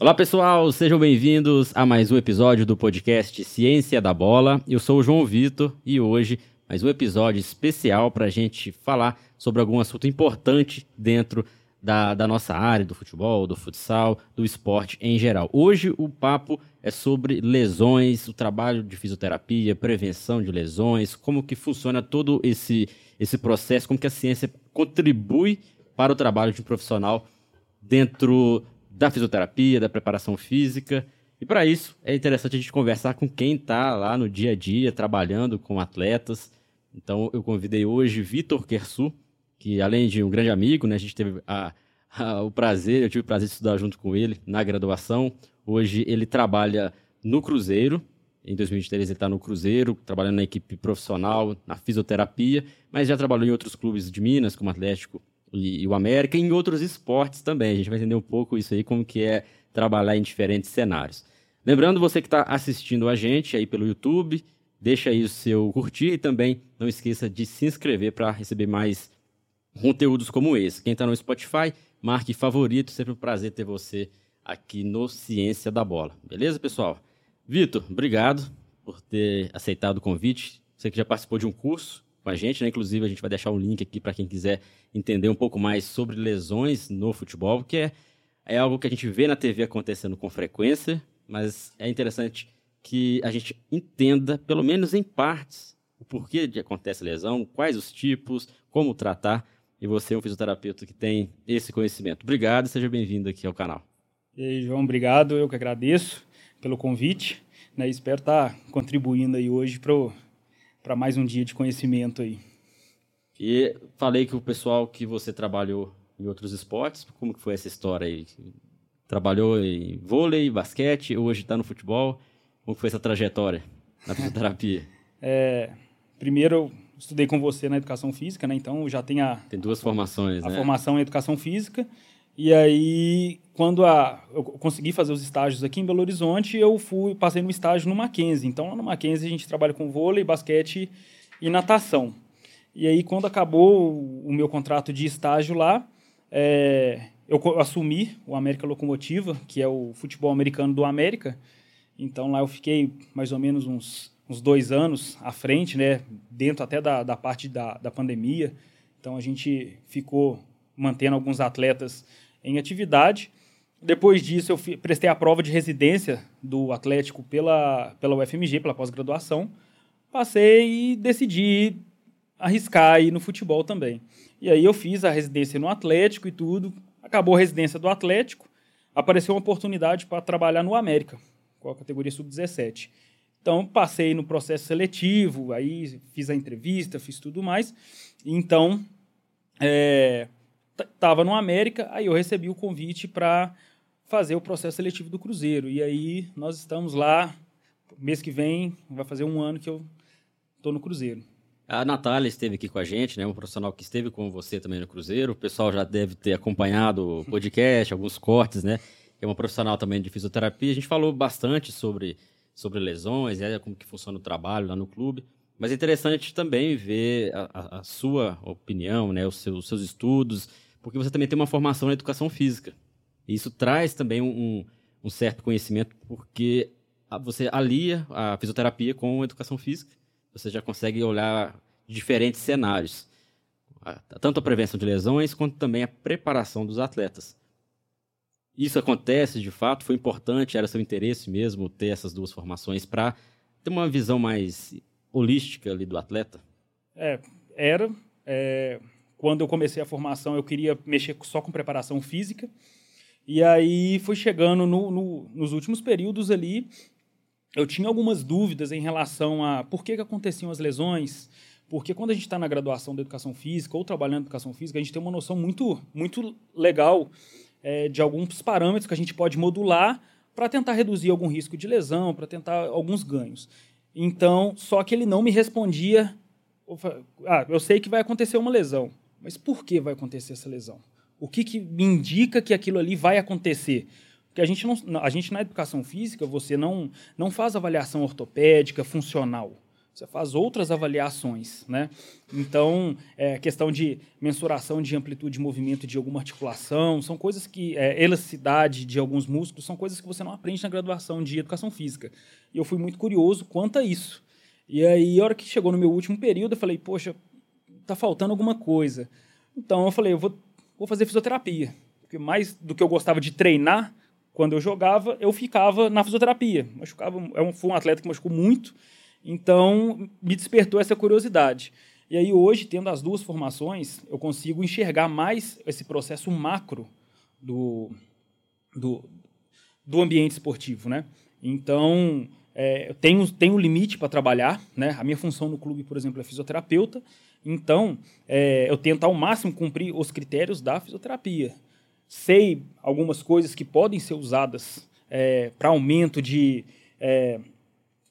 Olá pessoal, sejam bem-vindos a mais um episódio do podcast Ciência da Bola. Eu sou o João Vitor e hoje mais um episódio especial para a gente falar sobre algum assunto importante dentro da, da, nossa área, do futebol, do futsal, do esporte em geral. Hoje o papo é sobre lesões, o trabalho de fisioterapia, prevenção de lesões, como que funciona todo esse, esse processo, como que a ciência contribui para o trabalho de um profissional dentro da fisioterapia, da preparação física. E para isso é interessante a gente conversar com quem está lá no dia a dia trabalhando com atletas. Então eu convidei hoje Vitor Kersu, que além de um grande amigo, né, a gente teve a, a, o prazer, eu tive o prazer de estudar junto com ele na graduação. Hoje ele trabalha no Cruzeiro. Em 2023 ele está no Cruzeiro, trabalhando na equipe profissional, na fisioterapia, mas já trabalhou em outros clubes de Minas, como Atlético e, e, o América, em outros esportes também. A gente vai entender um pouco isso aí, como que é trabalhar em diferentes cenários. Lembrando, você que está assistindo a gente aí pelo YouTube, deixa aí o seu curtir e também não esqueça de se inscrever para receber mais conteúdos como esse. Quem está no Spotify, marque favorito, sempre um prazer ter você aqui no Ciência da Bola. Beleza, pessoal? Vitor, obrigado por ter aceitado o convite. Você que já participou de um curso a gente, né? Inclusive, a gente vai deixar um link aqui para quem quiser entender um pouco mais sobre lesões no futebol, que é, é algo que a gente vê na TV acontecendo com frequência, mas é interessante que a gente entenda, pelo menos em partes, o porquê de acontece lesão, quais os tipos, como tratar. E você é um fisioterapeuta que tem esse conhecimento. Obrigado seja bem-vindo aqui ao canal. E aí, João, obrigado. Eu que agradeço pelo convite. Né? Espero estar contribuindo aí hoje para para mais um dia de conhecimento aí. E falei que o pessoal que você trabalhou em outros esportes, como que foi essa história aí? Trabalhou em vôlei, basquete, hoje está no futebol. Como foi essa trajetória na fisioterapia? é, primeiro, eu estudei com você na educação física, né? Então já tem a... Tem duas formações, a né? A formação em educação física. E aí, quando a, eu consegui fazer os estágios aqui em Belo Horizonte, eu fui passei no estágio no Mackenzie. Então, lá no Mackenzie a gente trabalha com vôlei, basquete e natação. E aí, quando acabou o meu contrato de estágio lá, é, eu assumi o América Locomotiva, que é o futebol americano do América. Então, lá eu fiquei mais ou menos uns, uns dois anos à frente, né? Dentro até da, da parte da, da pandemia. Então, a gente ficou mantendo alguns atletas em atividade. Depois disso, eu prestei a prova de residência do Atlético pela, pela UFMG, pela pós-graduação. Passei e decidi arriscar aí no futebol também. E aí eu fiz a residência no Atlético e tudo. Acabou a residência do Atlético, apareceu uma oportunidade para trabalhar no América, com a categoria sub-17. Então passei no processo seletivo, aí fiz a entrevista, fiz tudo mais. Então é, estava no América, aí eu recebi o convite para fazer o processo seletivo do Cruzeiro. E aí nós estamos lá, mês que vem, vai fazer um ano que eu estou no Cruzeiro. A Natália esteve aqui com a gente, né? Um profissional que esteve com você também no Cruzeiro. O pessoal já deve ter acompanhado o podcast, alguns cortes, né? É uma profissional também de fisioterapia. A gente falou bastante sobre, sobre lesões, né? como que funciona o trabalho lá no clube. Mas é interessante também ver a, a, sua opinião, né? Os seus, os seus estudos, porque você também tem uma formação na educação física. E isso traz também um, um certo conhecimento, porque você alia a fisioterapia com a educação física. Você já consegue olhar diferentes cenários. Tanto a prevenção de lesões, quanto também a preparação dos atletas. Isso acontece de fato, foi importante, era seu interesse mesmo ter essas duas formações para ter uma visão mais holística ali do atleta? É, era. É, quando eu comecei a formação, eu queria mexer só com preparação física. E aí foi chegando no, no, nos últimos períodos ali, eu tinha algumas dúvidas em relação a por que, que aconteciam as lesões, porque quando a gente está na graduação da educação física ou trabalhando em educação física, a gente tem uma noção muito, muito legal é, de alguns parâmetros que a gente pode modular para tentar reduzir algum risco de lesão, para tentar alguns ganhos. Então, só que ele não me respondia. Ah, eu sei que vai acontecer uma lesão. Mas por que vai acontecer essa lesão? O que, que me indica que aquilo ali vai acontecer? Porque a gente, não, a gente na educação física, você não, não faz avaliação ortopédica funcional. você faz outras avaliações, né? Então, é, questão de mensuração de amplitude de movimento de alguma articulação, são coisas que, é, elasticidade de alguns músculos, são coisas que você não aprende na graduação de educação física. E eu fui muito curioso quanto a isso. E aí, a hora que chegou no meu último período, eu falei, poxa, tá faltando alguma coisa. Então, eu falei, eu vou, vou fazer fisioterapia. Porque mais do que eu gostava de treinar, quando eu jogava, eu ficava na fisioterapia. Machucava, é foi um atleta que machucou muito, então, me despertou essa curiosidade. E aí, hoje, tendo as duas formações, eu consigo enxergar mais esse processo macro do, do, do ambiente esportivo, né? Então, é, eu tenho, tenho um limite para trabalhar, né? A minha função no clube, por exemplo, é fisioterapeuta. Então, é, eu tento ao máximo cumprir os critérios da fisioterapia. Sei algumas coisas que podem ser usadas é, para aumento de é,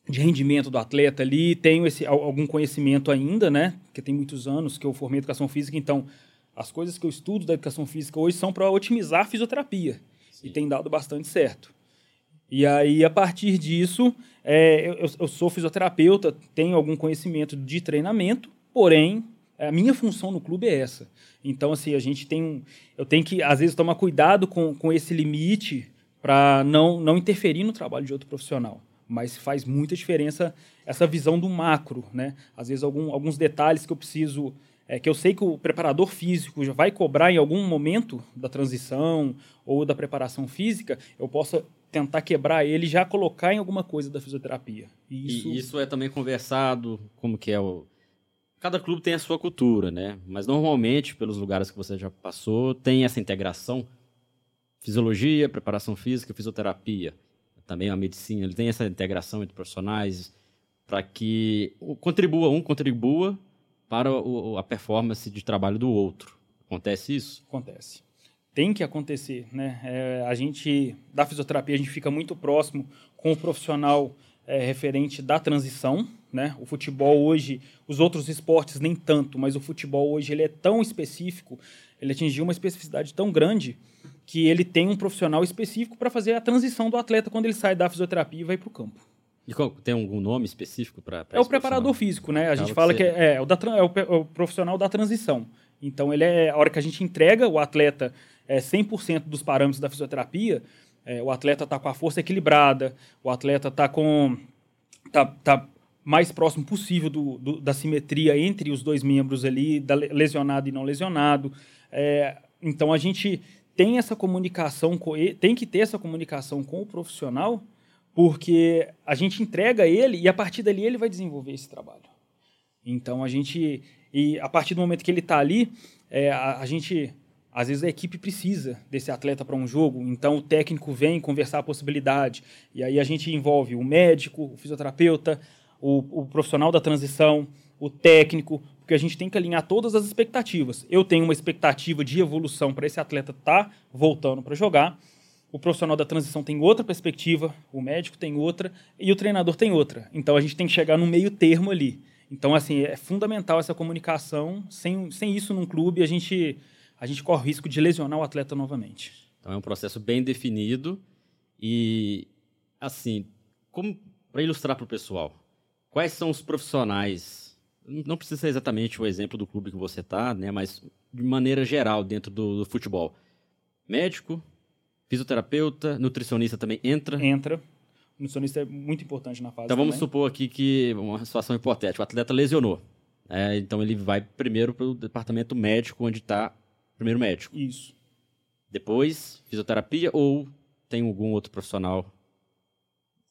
de rendimento do atleta ali, tenho esse, algum conhecimento ainda, né? Porque tem muitos anos que eu formei educação física, então as coisas que eu estudo da educação física hoje são para otimizar a fisioterapia. Sim. E tem dado bastante certo. E aí, a partir disso, é, eu, eu, sou fisioterapeuta, tenho algum conhecimento de treinamento, porém, a minha função no clube é essa. Então, assim, a gente tem. Eu tenho que, às vezes, tomar cuidado com, com esse limite para não, não interferir no trabalho de outro profissional mas faz muita diferença essa visão do macro, né? Às vezes algum, alguns detalhes que eu preciso, é, que eu sei que o preparador físico já vai cobrar em algum momento da transição ou da preparação física, eu possa tentar quebrar ele e já colocar em alguma coisa da fisioterapia. E isso... E isso é também conversado, como que é o... Cada clube tem a sua cultura, né? Mas normalmente, pelos lugares que você já passou, tem essa integração fisiologia, preparação física, fisioterapia também a medicina, ele tem essa integração entre profissionais para que contribua um contribua para o, a performance de trabalho do outro. Acontece isso? Acontece. Tem que acontecer, né? É, a gente da fisioterapia a gente fica muito próximo com o profissional é, referente da transição, né? O futebol hoje, os outros esportes nem tanto, mas o futebol hoje ele é tão específico, ele atingiu uma especificidade tão grande que ele tem um profissional específico para fazer a transição do atleta quando ele sai da fisioterapia e vai para o campo. E qual, tem algum nome específico para É o preparador físico, né? A gente fala que, é, é, o da, é, o, é o profissional da transição. Então, ele é a hora que a gente entrega o atleta é, 100% dos parâmetros da fisioterapia, é, o atleta está com a força equilibrada, o atleta está com. Tá, tá mais próximo possível do, do, da simetria entre os dois membros ali, lesionado e não lesionado. É, então, a gente tem essa comunicação, com ele, tem que ter essa comunicação com o profissional, porque a gente entrega ele e a partir dali ele vai desenvolver esse trabalho. Então a gente, e a partir do momento que ele está ali, é, a, a, gente, às vezes a equipe precisa desse atleta para um jogo, então o técnico vem conversar a possibilidade, e aí a gente envolve o médico, o fisioterapeuta, o, o profissional da transição, o técnico, porque a gente tem que alinhar todas as expectativas. Eu tenho uma expectativa de evolução para esse atleta estar tá voltando para jogar. O profissional da transição tem outra perspectiva, o médico tem outra e o treinador tem outra. Então a gente tem que chegar no meio termo ali. Então, assim, é fundamental essa comunicação. Sem, sem isso num clube, a gente, a gente corre o risco de lesionar o atleta novamente. Então é um processo bem definido e, assim, para ilustrar para o pessoal, quais são os profissionais não precisa ser exatamente o exemplo do clube que você está, né? Mas de maneira geral dentro do, do, futebol. Médico, fisioterapeuta, nutricionista também entra. Entra. O nutricionista é muito importante na fase. Então vamos também. supor aqui que uma situação hipotética, o atleta lesionou. É, então ele vai primeiro para o departamento médico, onde está primeiro médico. Isso. Depois fisioterapia ou tem algum outro profissional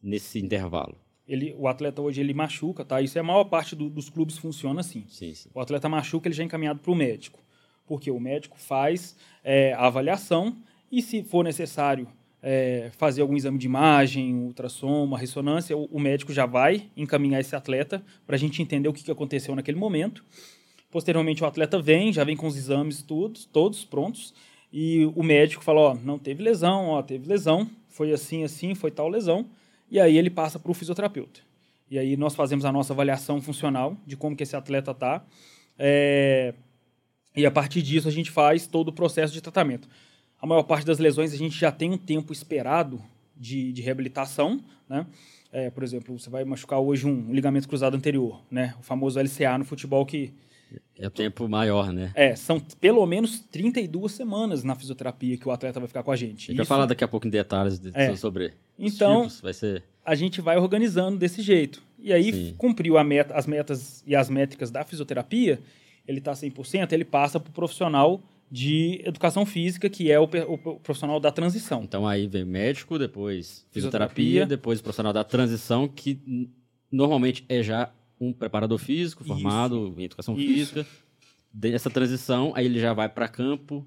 nesse intervalo? Ele, o atleta hoje ele machuca, tá? Isso é a maior parte do, dos clubes funciona assim. Sim, sim. O atleta machuca, ele já é encaminhado para o médico, porque o médico faz é, a avaliação e se for necessário é, fazer algum exame de imagem, ultrassom, uma ressonância, o, o, médico já vai encaminhar esse atleta para a gente entender o que, que aconteceu naquele momento. Posteriormente o atleta vem, já vem com os exames todos, todos prontos, e o médico fala, ó, não teve lesão, ó, teve lesão, foi assim, assim, foi tal lesão e aí ele passa para o fisioterapeuta. E aí nós fazemos a nossa avaliação funcional de como que esse atleta está. É... E a partir disso a gente faz todo o processo de tratamento. A maior parte das lesões a gente já tem um tempo esperado de, de reabilitação, né? É, por exemplo, você vai machucar hoje um ligamento cruzado anterior, né? O famoso LCA no futebol que é o tempo maior, né? É, são pelo menos 32 semanas na fisioterapia que o atleta vai ficar com a gente. A gente vai falar daqui a pouco em detalhes de, é. sobre então, tipos, vai ser... a gente vai organizando desse jeito. E aí, Sim. cumpriu meta, as metas e as métricas da fisioterapia, ele está 100%, ele passa para o profissional de educação física, que é o, o, profissional da transição. Então aí vem médico, depois fisioterapia, fisioterapia. depois o profissional da transição, que normalmente é já um preparador físico formado Isso. em educação Isso. física. Dessa transição, aí ele já vai para campo,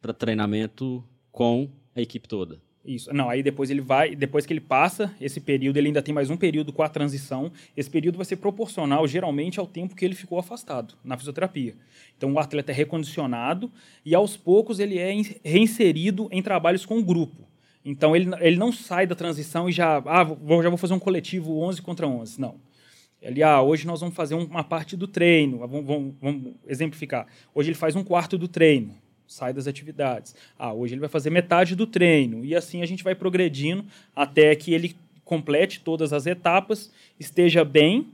para treinamento com a equipe toda. Isso. Não, aí depois ele vai, depois que ele passa esse período, ele ainda tem mais um período com a transição. Esse período vai ser proporcional, geralmente, ao tempo que ele ficou afastado na fisioterapia. Então, o atleta é recondicionado e, aos poucos, ele é reinserido em trabalhos com o grupo. Então, ele, ele não sai da transição e já, ah, vou, já vou fazer um coletivo 11 contra 11. Não. Ele, ah, hoje nós vamos fazer uma parte do treino, vamos, vamos, vamos exemplificar. Hoje ele faz um quarto do treino sai das atividades. Ah, hoje ele vai fazer metade do treino. E assim a gente vai progredindo até que ele complete todas as etapas, esteja bem,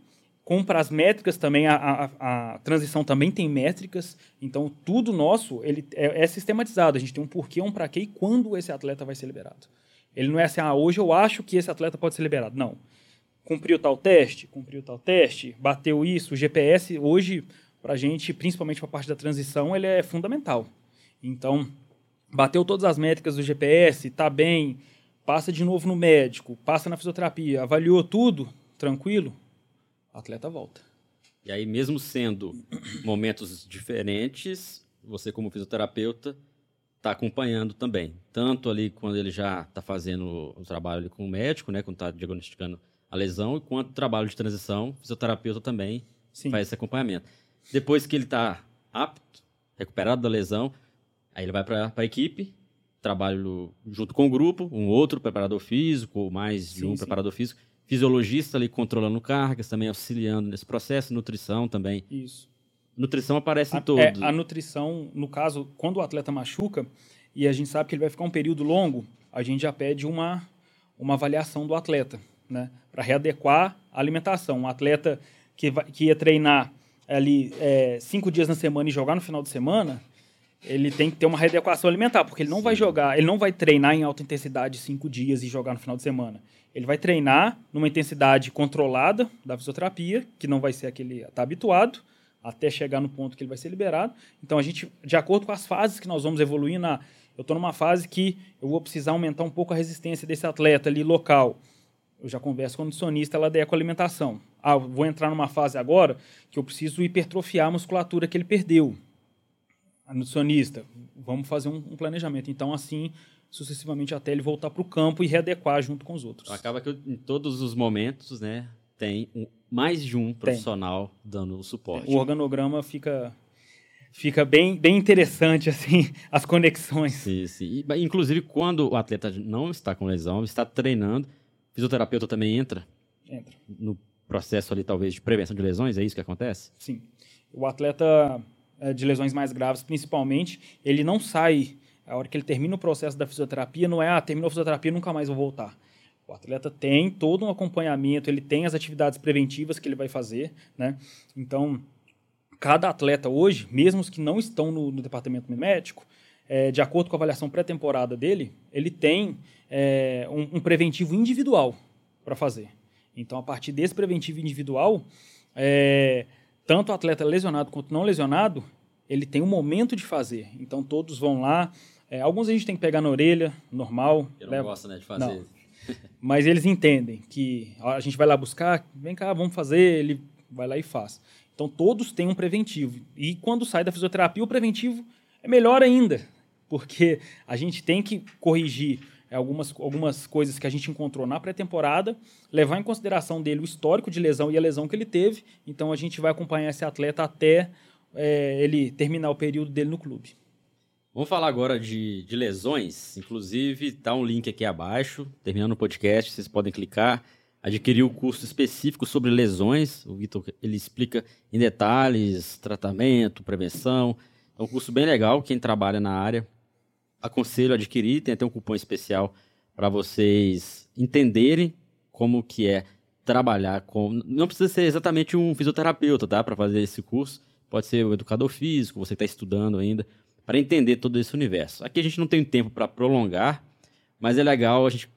cumpra as métricas também, a, a, a transição também tem métricas, então tudo nosso ele é, é sistematizado. A gente tem um porquê, um para quê e quando esse atleta vai ser liberado. Ele não é assim, ah, hoje eu acho que esse atleta pode ser liberado. Não. Cumpriu tal teste, cumpriu tal teste, bateu isso. O GPS, hoje, para a gente, principalmente para a parte da transição, ele é fundamental. Então, bateu todas as métricas do GPS, tá bem, passa de novo no médico, passa na fisioterapia, avaliou tudo, tranquilo, o atleta volta. E aí, mesmo sendo momentos diferentes, você como fisioterapeuta está acompanhando também. Tanto ali quando ele já está fazendo o trabalho com o médico, né, quando está diagnosticando a lesão, quanto o trabalho de transição, o fisioterapeuta também Sim. faz esse acompanhamento. Depois que ele está apto, recuperado da lesão, Aí ele vai para a equipe, trabalho junto com o grupo, um outro preparador físico, mais de sim, um sim. preparador físico, fisiologista ali controlando cargas, também auxiliando nesse processo, nutrição também. Isso. Nutrição aparece a, em todo. É, a nutrição, no caso, quando o atleta machuca e a gente sabe que ele vai ficar um período longo, a gente já pede uma, uma avaliação do atleta, né? Para readequar a alimentação. Um atleta que, vai, que ia treinar ali é, cinco dias na semana e jogar no final de semana, ele tem que ter uma readequação alimentar, porque ele não Sim. vai jogar, ele não vai treinar em alta intensidade cinco dias e jogar no final de semana. Ele vai treinar numa intensidade controlada da fisioterapia, que não vai ser aquele está habituado, até chegar no ponto que ele vai ser liberado. Então a gente, de acordo com as fases que nós vamos evoluir na, eu estou numa fase que eu vou precisar aumentar um pouco a resistência desse atleta ali local. Eu já converso com o nutricionista, ela com alimentação. Ah, vou entrar numa fase agora que eu preciso hipertrofiar a musculatura que ele perdeu a nutricionista, vamos fazer um, um, planejamento. Então, assim, sucessivamente até ele voltar para o campo e readequar junto com os outros. Acaba que em todos os momentos, né, tem um, mais de um profissional tem. dando o suporte. O organograma fica fica bem, bem interessante assim as conexões. Sim, sim. E, inclusive quando o atleta não está com lesão, está treinando, fisioterapeuta também entra. Entra. No processo ali talvez de prevenção de lesões, é isso que acontece? Sim. O atleta eh, de lesões mais graves, principalmente, ele não sai. A hora que ele termina o processo da fisioterapia, não é, ah, terminou a fisioterapia, nunca mais vou voltar. O atleta tem todo um acompanhamento, ele tem as atividades preventivas que ele vai fazer, né? Então, cada atleta hoje, mesmo os que não estão no, no departamento médico, é, de acordo com a avaliação pré-temporada dele, ele tem é, um, um, preventivo individual para fazer. Então, a partir desse preventivo individual, é, tanto o atleta lesionado quanto não lesionado, ele tem um momento de fazer. Então todos vão lá. É, alguns a gente tem que pegar na orelha, normal. Eu não leva... gosto né, de fazer. Não. Mas eles entendem que a gente vai lá buscar, vem cá, vamos fazer, ele vai lá e faz. Então todos têm um preventivo. E quando sai da fisioterapia, o preventivo é melhor ainda, porque a gente tem que corrigir algumas, algumas coisas que a gente encontrou na pré-temporada, levar em consideração dele o histórico de lesão e a lesão que ele teve. Então a gente vai acompanhar esse atleta até é, ele terminar o período dele no clube. Vamos falar agora de, de lesões. Inclusive, tá um link aqui abaixo. Terminando o podcast, vocês podem clicar, adquirir o curso específico sobre lesões. O Vitor ele explica em detalhes tratamento, prevenção. É um curso bem legal. Quem trabalha na área aconselho a adquirir, tem até um cupom especial para vocês entenderem como que é trabalhar com... Não precisa ser exatamente um fisioterapeuta, tá? Para fazer esse curso. Pode ser o educador físico, você está estudando ainda, para entender todo esse universo. Aqui a gente não tem tempo para prolongar, mas é legal a gente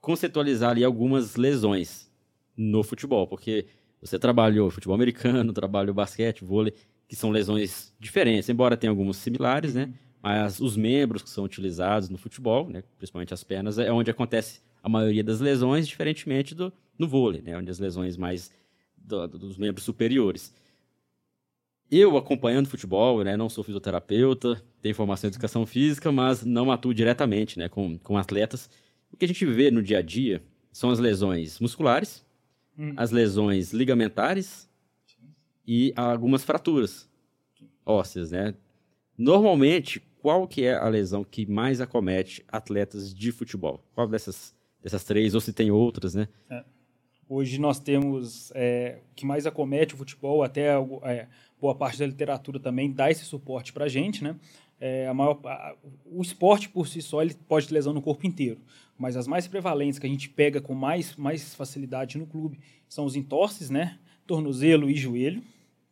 conceitualizar ali algumas lesões no futebol, porque você trabalhou futebol americano, trabalhou basquete, vôlei, que são lesões diferentes, embora tenha algumas similares, né? Mas os membros que são utilizados no futebol, né, principalmente as pernas, é onde acontece a maioria das lesões, diferentemente do no vôlei, né, onde as lesões mais do, dos membros superiores. Eu acompanhando futebol, né, não sou fisioterapeuta, tenho formação em educação física, mas não atuo diretamente, né, com, com atletas. O que a gente vê no dia a dia são as lesões musculares, hum. as lesões ligamentares e algumas fraturas ósseas, né? Normalmente, qual que é a lesão que mais acomete atletas de futebol? Qual dessas, dessas três, ou se tem outras, né? É. Hoje nós temos é, que mais acomete o futebol, até é, boa parte da literatura também dá esse suporte para a gente, né? É, a maior, a, o esporte por si só ele pode ter lesão no corpo inteiro, mas as mais prevalentes que a gente pega com mais, mais facilidade no clube são os entorces, né? Tornozelo e joelho,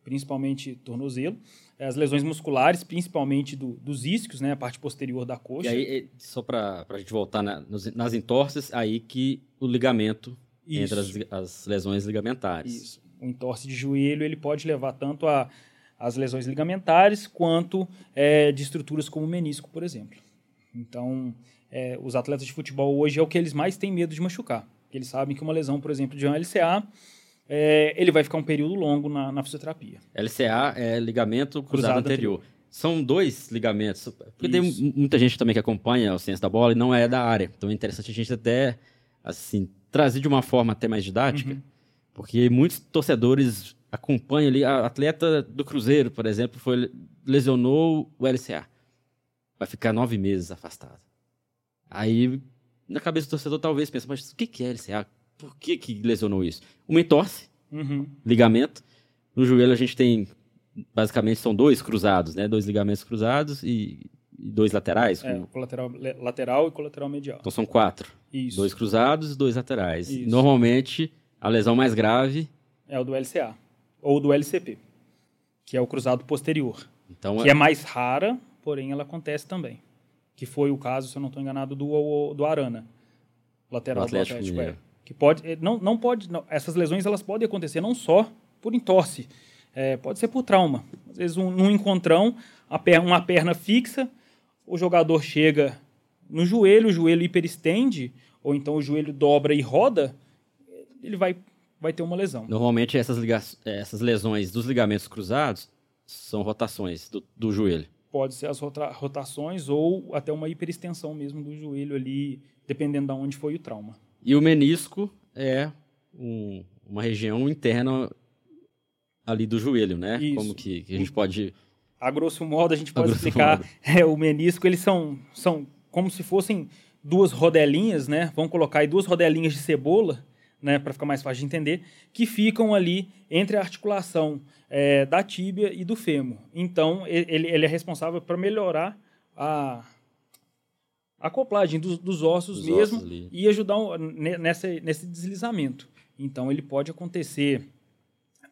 principalmente tornozelo. As lesões musculares, principalmente do, dos isquios, né? A parte posterior da coxa. E aí, só para a gente voltar na, nas entorces, aí que o ligamento Isso. entre as, as lesões ligamentares. Isso. O entorse de joelho, ele pode levar tanto a as lesões ligamentares quanto é, de estruturas como o menisco, por exemplo. Então, é, os atletas de futebol hoje é o que eles mais têm medo de machucar. Eles sabem que uma lesão, por exemplo, de um LCA é, ele vai ficar um período longo na, na fisioterapia. LCA é ligamento cruzado, cruzado anterior. anterior. São dois ligamentos. Porque Isso. tem muita gente também que acompanha o ciência da bola e não é da área. Então é interessante a gente até assim trazer de uma forma até mais didática, uhum. porque muitos torcedores acompanham ali a atleta do Cruzeiro, por exemplo, foi lesionou o LCA, vai ficar nove meses afastado. Aí na cabeça do torcedor talvez pense, mas o que é LCA? Por que, que lesionou isso? Uma entorse, uhum. ligamento. No joelho a gente tem, basicamente, são dois cruzados, né? Dois ligamentos cruzados e, e dois laterais. É, com... colateral, lateral e colateral medial. Então são quatro. Isso. Dois cruzados e dois laterais. Isso. Normalmente, a lesão mais grave... É o do LCA. Ou do LCP, que é o cruzado posterior. Então, que é... é mais rara, porém ela acontece também. Que foi o caso, se eu não estou enganado, do, do Arana. Lateral do Atlético. Do Atlético é que pode eh, não, não pode não, essas lesões elas podem acontecer não só por entorse é, pode ser por trauma. Às vezes um, num encontrão perna, uma perna fixa o jogador chega no joelho o joelho hiperestende ou então o joelho dobra e roda ele vai vai ter uma lesão. Normalmente essas essas lesões dos ligamentos cruzados são rotações do, do joelho. Pode ser as rotações ou até uma hiperextensão mesmo do joelho ali dependendo de onde foi o trauma e o menisco é um, uma região interna ali do joelho, né? Isso. Como que, que, a gente pode... A grosso modo, a gente pode a explicar é, o menisco, eles são, são como se fossem duas rodelinhas, né? Vamos colocar aí duas rodelinhas de cebola, né? Para ficar mais fácil de entender, que ficam ali entre a articulação é, da tíbia e do fêmur. Então, ele, ele é responsável para melhorar a, acoplagem dos, dos ossos dos mesmo ossos e ajudar nessa, nesse deslizamento. Então ele pode acontecer,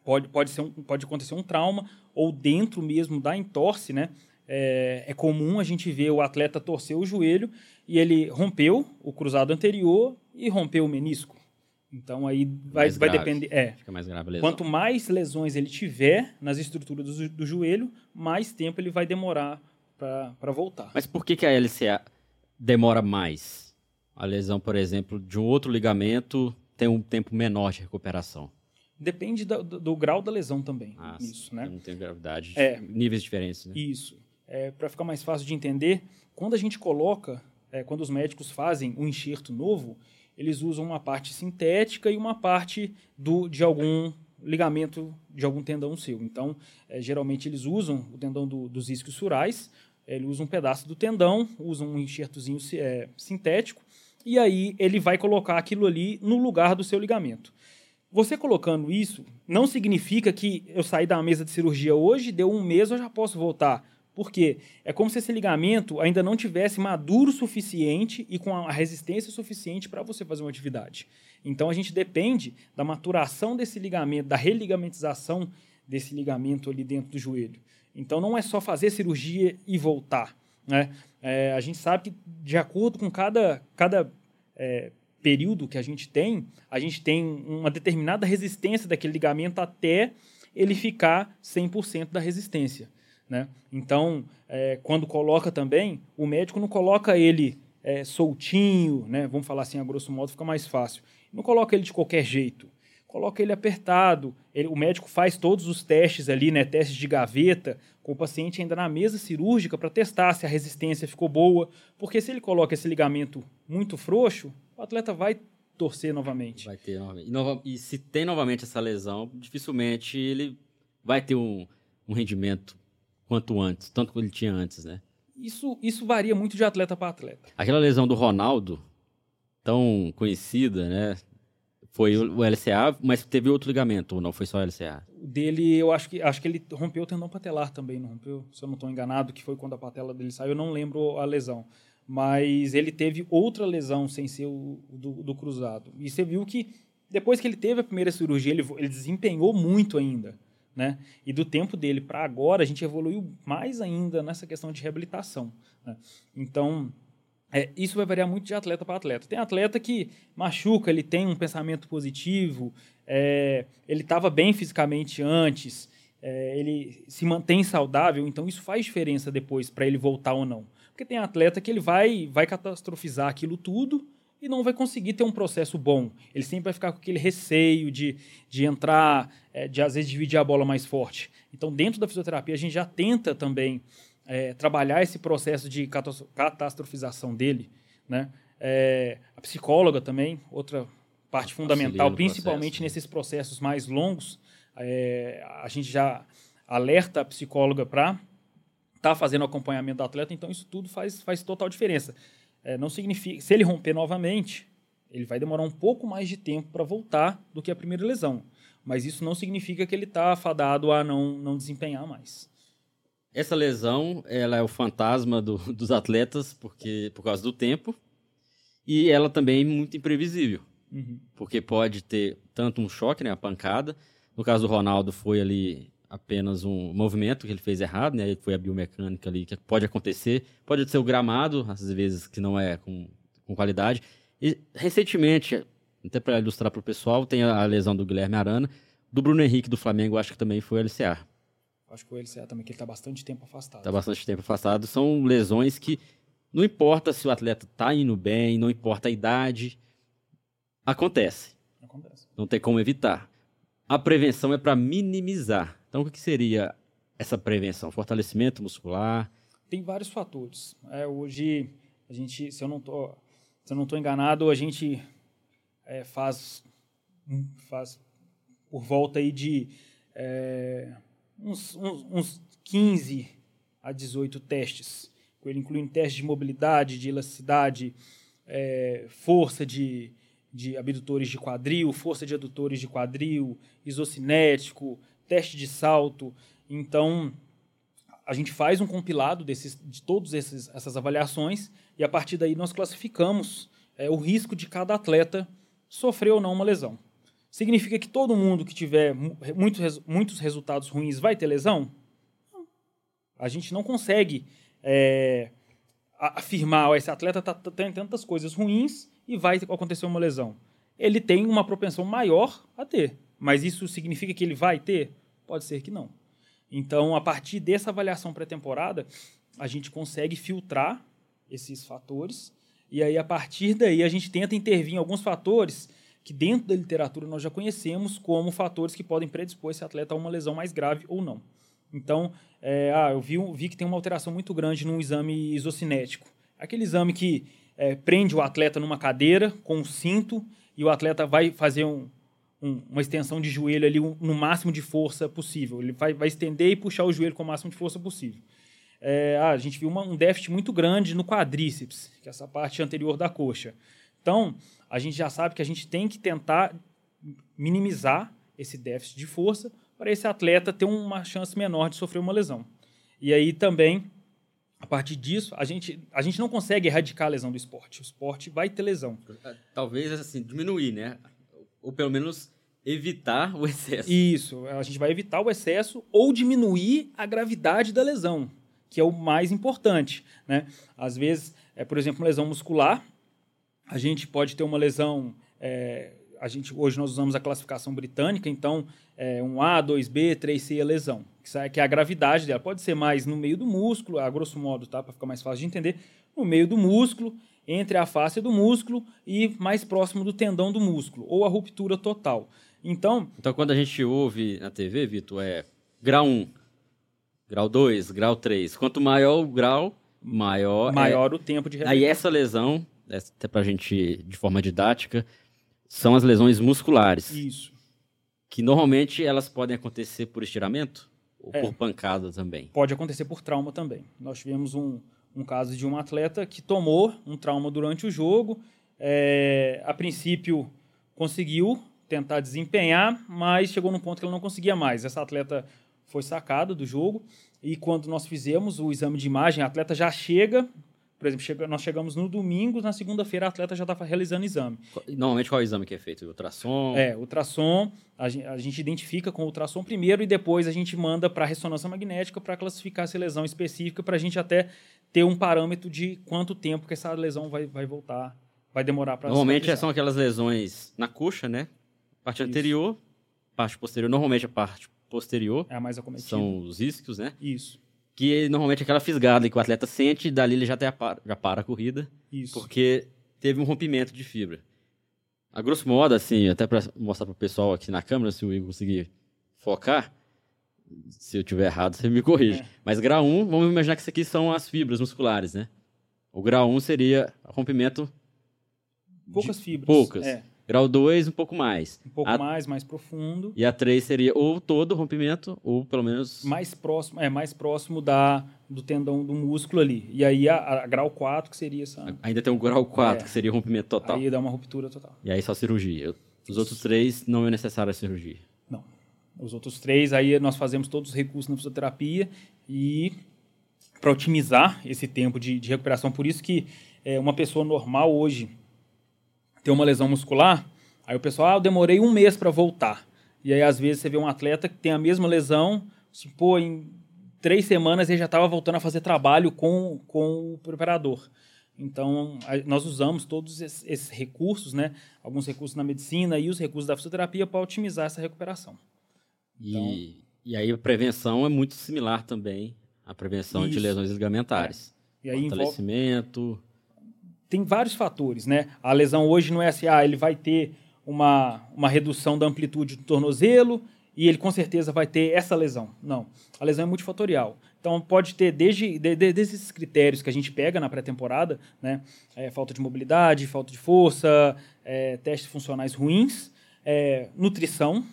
pode, pode, ser um, pode acontecer um trauma ou dentro mesmo da entorse, né? É, é, comum a gente ver o atleta torcer o joelho e ele rompeu o cruzado anterior e rompeu o menisco. Então aí vai, vai depender. É, Fica mais grave Quanto mais lesões ele tiver nas estruturas do, do joelho, mais tempo ele vai demorar para voltar. Mas por que, que a LCA demora mais? A lesão, por exemplo, de um outro ligamento tem um tempo menor de recuperação. Depende do, do, do grau da lesão também. Ah, isso, né? Não tem gravidade, é, níveis diferentes. Né? Isso. É, Para ficar mais fácil de entender, quando a gente coloca, é, quando os médicos fazem um enxerto novo, eles usam uma parte sintética e uma parte do, de algum ligamento de algum tendão seu. Então, é, geralmente eles usam o tendão do, dos isquios surais ele usa um pedaço do tendão, usa um enxertozinho é, sintético, e aí ele vai colocar aquilo ali no lugar do seu ligamento. Você colocando isso, não significa que eu saí da mesa de cirurgia hoje, deu um mês, eu já posso voltar Por quê? É como se esse ligamento ainda não tivesse maduro o suficiente e com a resistência suficiente para você fazer uma atividade. Então a gente depende da maturação desse ligamento, da religamentização desse ligamento ali dentro do joelho. Então não é só fazer cirurgia e voltar. Né? É, a gente sabe que de acordo com cada, cada é, período que a gente tem, a gente tem uma determinada resistência daquele ligamento até ele ficar 100% da resistência. Né? Então, é, quando coloca também, o médico não coloca ele é, soltinho, né? vamos falar assim a grosso modo, fica mais fácil. Não coloca ele de qualquer jeito. Coloca ele apertado. Ele, o médico faz todos os testes ali, né? Testes de gaveta, com o paciente ainda na mesa cirúrgica para testar se a resistência ficou boa. Porque se ele coloca esse ligamento muito frouxo, o atleta vai torcer novamente. Vai ter novamente. E, nova, e se tem novamente essa lesão, dificilmente ele vai ter um, um rendimento quanto antes, tanto quanto ele tinha antes, né? Isso, isso varia muito de atleta para atleta. Aquela lesão do Ronaldo, tão conhecida, né? Foi o LCA, mas teve outro ligamento, ou não? Foi só LCA? Dele, eu acho que, acho que ele rompeu o tendão patelar também, não rompeu? Se eu não estou enganado, que foi quando a patela dele saiu, eu não lembro a lesão mas ele teve outra lesão sem ser o do, do, cruzado. E você viu que depois que ele teve a primeira cirurgia, ele, ele desempenhou muito ainda. Né? E do tempo dele para agora, a gente evoluiu mais ainda nessa questão de reabilitação. Né? Então, é, isso vai variar muito de atleta para atleta. Tem atleta que machuca, ele tem um pensamento positivo, é, ele estava bem fisicamente antes, é, ele se mantém saudável, então isso faz diferença depois para ele voltar ou não. Porque tem atleta que ele vai, vai catastrofizar aquilo tudo e não vai conseguir ter um processo bom. Ele sempre vai ficar com aquele receio de, de entrar, é, de às vezes dividir a bola mais forte. Então, dentro da fisioterapia, a gente já tenta também é, trabalhar esse processo de catastrofização dele. Né? É, a psicóloga também, outra parte fundamental, principalmente processo. nesses processos mais longos, é, a gente já alerta a psicóloga para está fazendo acompanhamento do atleta, então isso tudo faz, faz total diferença. É, não significa, se ele romper novamente, ele vai demorar um pouco mais de tempo para voltar do que a primeira lesão. Mas isso não significa que ele está afadado a não, não desempenhar mais. Essa lesão, ela é o fantasma do, dos atletas porque por causa do tempo e ela também é muito imprevisível, uhum. porque pode ter tanto um choque, né, a pancada. No caso do Ronaldo foi ali apenas um movimento que ele fez errado, né? Foi a biomecânica ali, que pode acontecer. Pode ser o gramado, às vezes, que não é com, com qualidade. E recentemente, até para ilustrar para o pessoal, tem a lesão do Guilherme Arana. Do Bruno Henrique do Flamengo, acho que também foi o LCA. Acho que o LCA também, que ele está bastante tempo afastado. Está bastante tempo afastado. São lesões que não importa se o atleta está indo bem, não importa a idade, acontece. Acontece. Não tem como evitar. A prevenção é para minimizar. Então, o que seria essa prevenção? Fortalecimento muscular? Tem vários fatores. É, hoje, a gente, se eu não tô, se eu não estou enganado, a gente é, faz, faz por volta aí de é, uns, uns, uns 15 a 18 testes, ele incluindo testes de mobilidade, de elasticidade, é, força de, de abdutores de quadril, força de adutores de quadril, isocinético, teste de salto. Então, a gente faz um compilado desses, de todas essas avaliações e a partir daí nós classificamos é, o risco de cada atleta sofrer ou não uma lesão. Significa que todo mundo que tiver muitos, muitos resultados ruins vai ter lesão? A gente não consegue é, afirmar esse atleta está tá tendo tantas coisas ruins e vai acontecer uma lesão. Ele tem uma propensão maior a ter, mas isso significa que ele vai ter? Pode ser que não. Então, a partir dessa avaliação pré-temporada, a gente consegue filtrar esses fatores e aí a partir daí a gente tenta intervir em alguns fatores que dentro da literatura nós já conhecemos como fatores que podem predispor esse atleta a uma lesão mais grave ou não. Então, é, ah, eu vi, vi, que tem uma alteração muito grande no exame isocinético. Aquele exame que é, prende o atleta numa cadeira com um cinto e o atleta vai fazer um, um, uma extensão de joelho ali um, no máximo de força possível. Ele vai, vai, estender e puxar o joelho com o máximo de força possível. É, ah, a gente viu uma, um déficit muito grande no quadríceps, que é essa parte anterior da coxa. Então, a gente já sabe que a gente tem que tentar minimizar esse déficit de força para esse atleta ter uma chance menor de sofrer uma lesão. E aí também, a partir disso, a gente, a gente não consegue erradicar a lesão do esporte. O esporte vai ter lesão. Talvez, assim, diminuir, né? Ou pelo menos evitar o excesso. Isso, a gente vai evitar o excesso ou diminuir a gravidade da lesão, que é o mais importante, né? Às vezes, é, por exemplo, uma lesão muscular, a gente pode ter uma lesão é, a gente hoje nós usamos a classificação britânica, então é, um A, 2B, 3C é lesão, que é a gravidade dela. Pode ser mais no meio do músculo, a grosso modo, tá, para ficar mais fácil de entender, no meio do músculo, entre a face do músculo e mais próximo do tendão do músculo, ou a ruptura total. Então, então quando a gente ouve na TV, Vitor, é grau 1, grau 2, grau 3. Quanto maior o grau, maior, maior é... o tempo de Aí essa lesão, até para a gente, de forma didática, são as lesões musculares. Isso. Que normalmente elas podem acontecer por estiramento ou é. por pancada também. Pode acontecer por trauma também. Nós tivemos um, um caso de um atleta que tomou um trauma durante o jogo. É, a princípio conseguiu tentar desempenhar, mas chegou num ponto que ele não conseguia mais. Essa atleta foi sacada do jogo e quando nós fizemos o exame de imagem, a atleta já chega por exemplo, nós chegamos no domingo, na segunda-feira a atleta já está realizando exame. Normalmente qual é o exame que é feito? ultrassom? É, ultrassom. A gente, a gente identifica com o ultrassom primeiro e depois a gente manda para a ressonância magnética para classificar essa lesão específica, para a gente até ter um parâmetro de quanto tempo que essa lesão vai, vai voltar, vai demorar para Normalmente são aquelas lesões na coxa, né? Parte Isso. anterior, parte posterior. Normalmente a parte posterior. É a mais acometida. São os isquios, né? Isso que normalmente é aquela fisgada que o atleta sente, e dali ele já, até para, já para a corrida, Isso. porque teve um rompimento de fibra. A grosso modo, assim, até para mostrar para o pessoal aqui na câmera, se o Igor conseguir focar, se eu tiver errado, você me corrige. É. Mas grau 1, vamos imaginar que isso aqui são as fibras musculares, né? O grau 1 seria rompimento... Poucas fibras. Poucas. É. Grau 2, um pouco mais. Um pouco a... mais, mais profundo. E a 3 seria ou todo o rompimento, ou pelo menos. Mais próximo, é, mais próximo da, do tendão do músculo ali. E aí a, a grau 4, que seria essa. Ainda tem o grau 4, é. que seria o rompimento total. Aí dá uma ruptura total. E aí só cirurgia. Os outros três não é necessária a cirurgia. Não. Os outros três, aí nós fazemos todos os recursos na fisioterapia e para otimizar esse tempo de, de recuperação. Por isso que é, uma pessoa normal hoje tem uma lesão muscular, aí o pessoal, ah, eu demorei um mês para voltar. E aí, às vezes, você vê um atleta que tem a mesma lesão, se pô, em três semanas ele já estava voltando a fazer trabalho com, com o preparador. Então, a, nós usamos todos esses, esses, recursos, né? Alguns recursos na medicina e os recursos da fisioterapia para otimizar essa recuperação. Então, e, e aí a prevenção é muito similar também à prevenção isso. de lesões ligamentares. É. E aí Fortalecimento... Envolve tem vários fatores, né? A lesão hoje não é assim, ah, ele vai ter uma, uma redução da amplitude do tornozelo e ele com certeza vai ter essa lesão. Não. A lesão é multifatorial. Então pode ter desde, de, desde esses critérios que a gente pega na pré-temporada, né? É, falta de mobilidade, falta de força, é, testes funcionais ruins, é, nutrição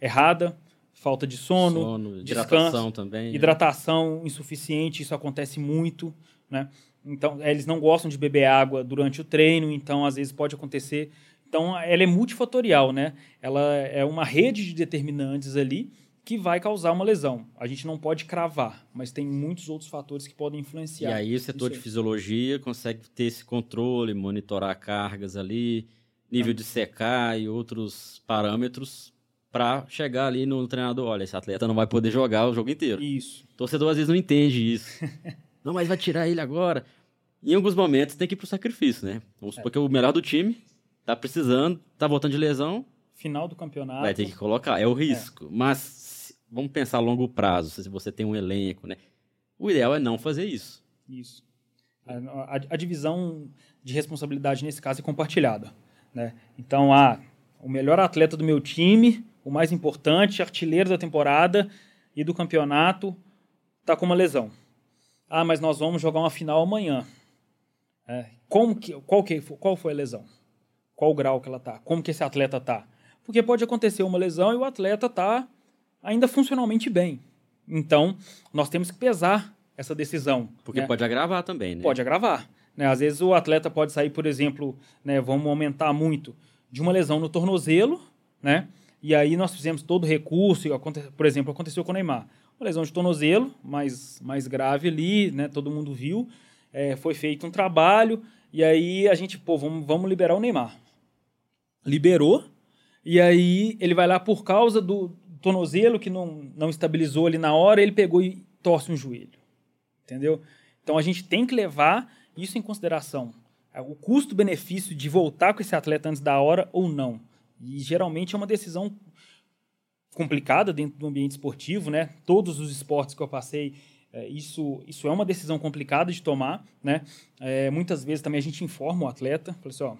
errada, falta de sono, sono descanso, hidratação também. Né? Hidratação insuficiente, isso acontece muito, né? Então, eles não gostam de beber água durante o treino, então às vezes pode acontecer. Então, ela é multifatorial, né? Ela é uma rede de determinantes ali que vai causar uma lesão. A gente não pode cravar, mas tem muitos outros fatores que podem influenciar. E aí o setor de fisiologia consegue ter esse controle, monitorar cargas ali, nível de secar e outros parâmetros para chegar ali no treinador, olha, esse atleta não vai poder jogar o jogo inteiro. Isso. O torcedor às vezes não entende isso. não, mas vai tirar ele agora em alguns momentos tem que ir pro sacrifício, né? Vamos supor é. que o melhor do time tá precisando, tá voltando de lesão. Final do campeonato. Vai ter que colocar, é o risco. É. Mas vamos pensar a longo prazo, se você tem um elenco, né? O ideal é não fazer isso. Isso. A, a, a divisão de responsabilidade nesse caso é compartilhada. Né? Então, ah, o melhor atleta do meu time, o mais importante, artilheiro da temporada e do campeonato, tá com uma lesão. Ah, mas nós vamos jogar uma final amanhã. É, como que, qual, que, qual foi a lesão? Qual o grau que ela tá? Como que esse atleta tá? Porque pode acontecer uma lesão e o atleta tá ainda funcionalmente bem. Então, nós temos que pesar essa decisão. Porque né? pode agravar também, né? Pode agravar. Né? Às vezes o atleta pode sair, por exemplo, né, vamos aumentar muito, de uma lesão no tornozelo, né? E aí nós fizemos todo o recurso, por exemplo, aconteceu com o Neymar. Uma lesão de tornozelo, mais, mais grave ali, né? Todo mundo viu. É, foi feito um trabalho, e aí a gente, pô, vamos, vamos liberar o Neymar. Liberou, e aí ele vai lá por causa do tornozelo que não, não estabilizou ali na hora, ele pegou e torce um joelho. Entendeu? Então a gente tem que levar isso em consideração. O custo-benefício de voltar com esse atleta antes da hora ou não. E geralmente é uma decisão complicada dentro do ambiente esportivo, né? Todos os esportes que eu passei, é, isso, isso é uma decisão complicada de tomar, né? É, muitas vezes também a gente informa o atleta, fala assim, ó,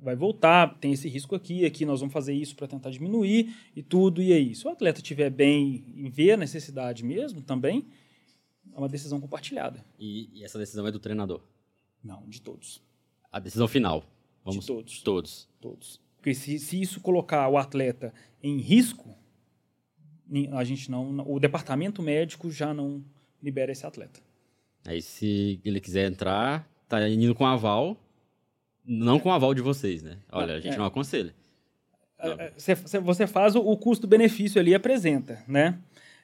vai voltar, tem esse risco aqui, aqui nós vamos fazer isso para tentar diminuir e tudo, e aí? Se o atleta estiver bem e ver a necessidade mesmo, também é uma decisão compartilhada. E, e, essa decisão é do treinador? Não, de todos. A decisão final? Vamos, de todos. Todos. Todos. Porque se, se isso colocar o atleta em risco, a gente não, o departamento médico já não libera esse atleta. Aí se ele quiser entrar, tá indo com aval, não com aval de vocês, né? Olha, a gente é. não aconselha. É, é, você faz o custo-benefício ali apresenta, né?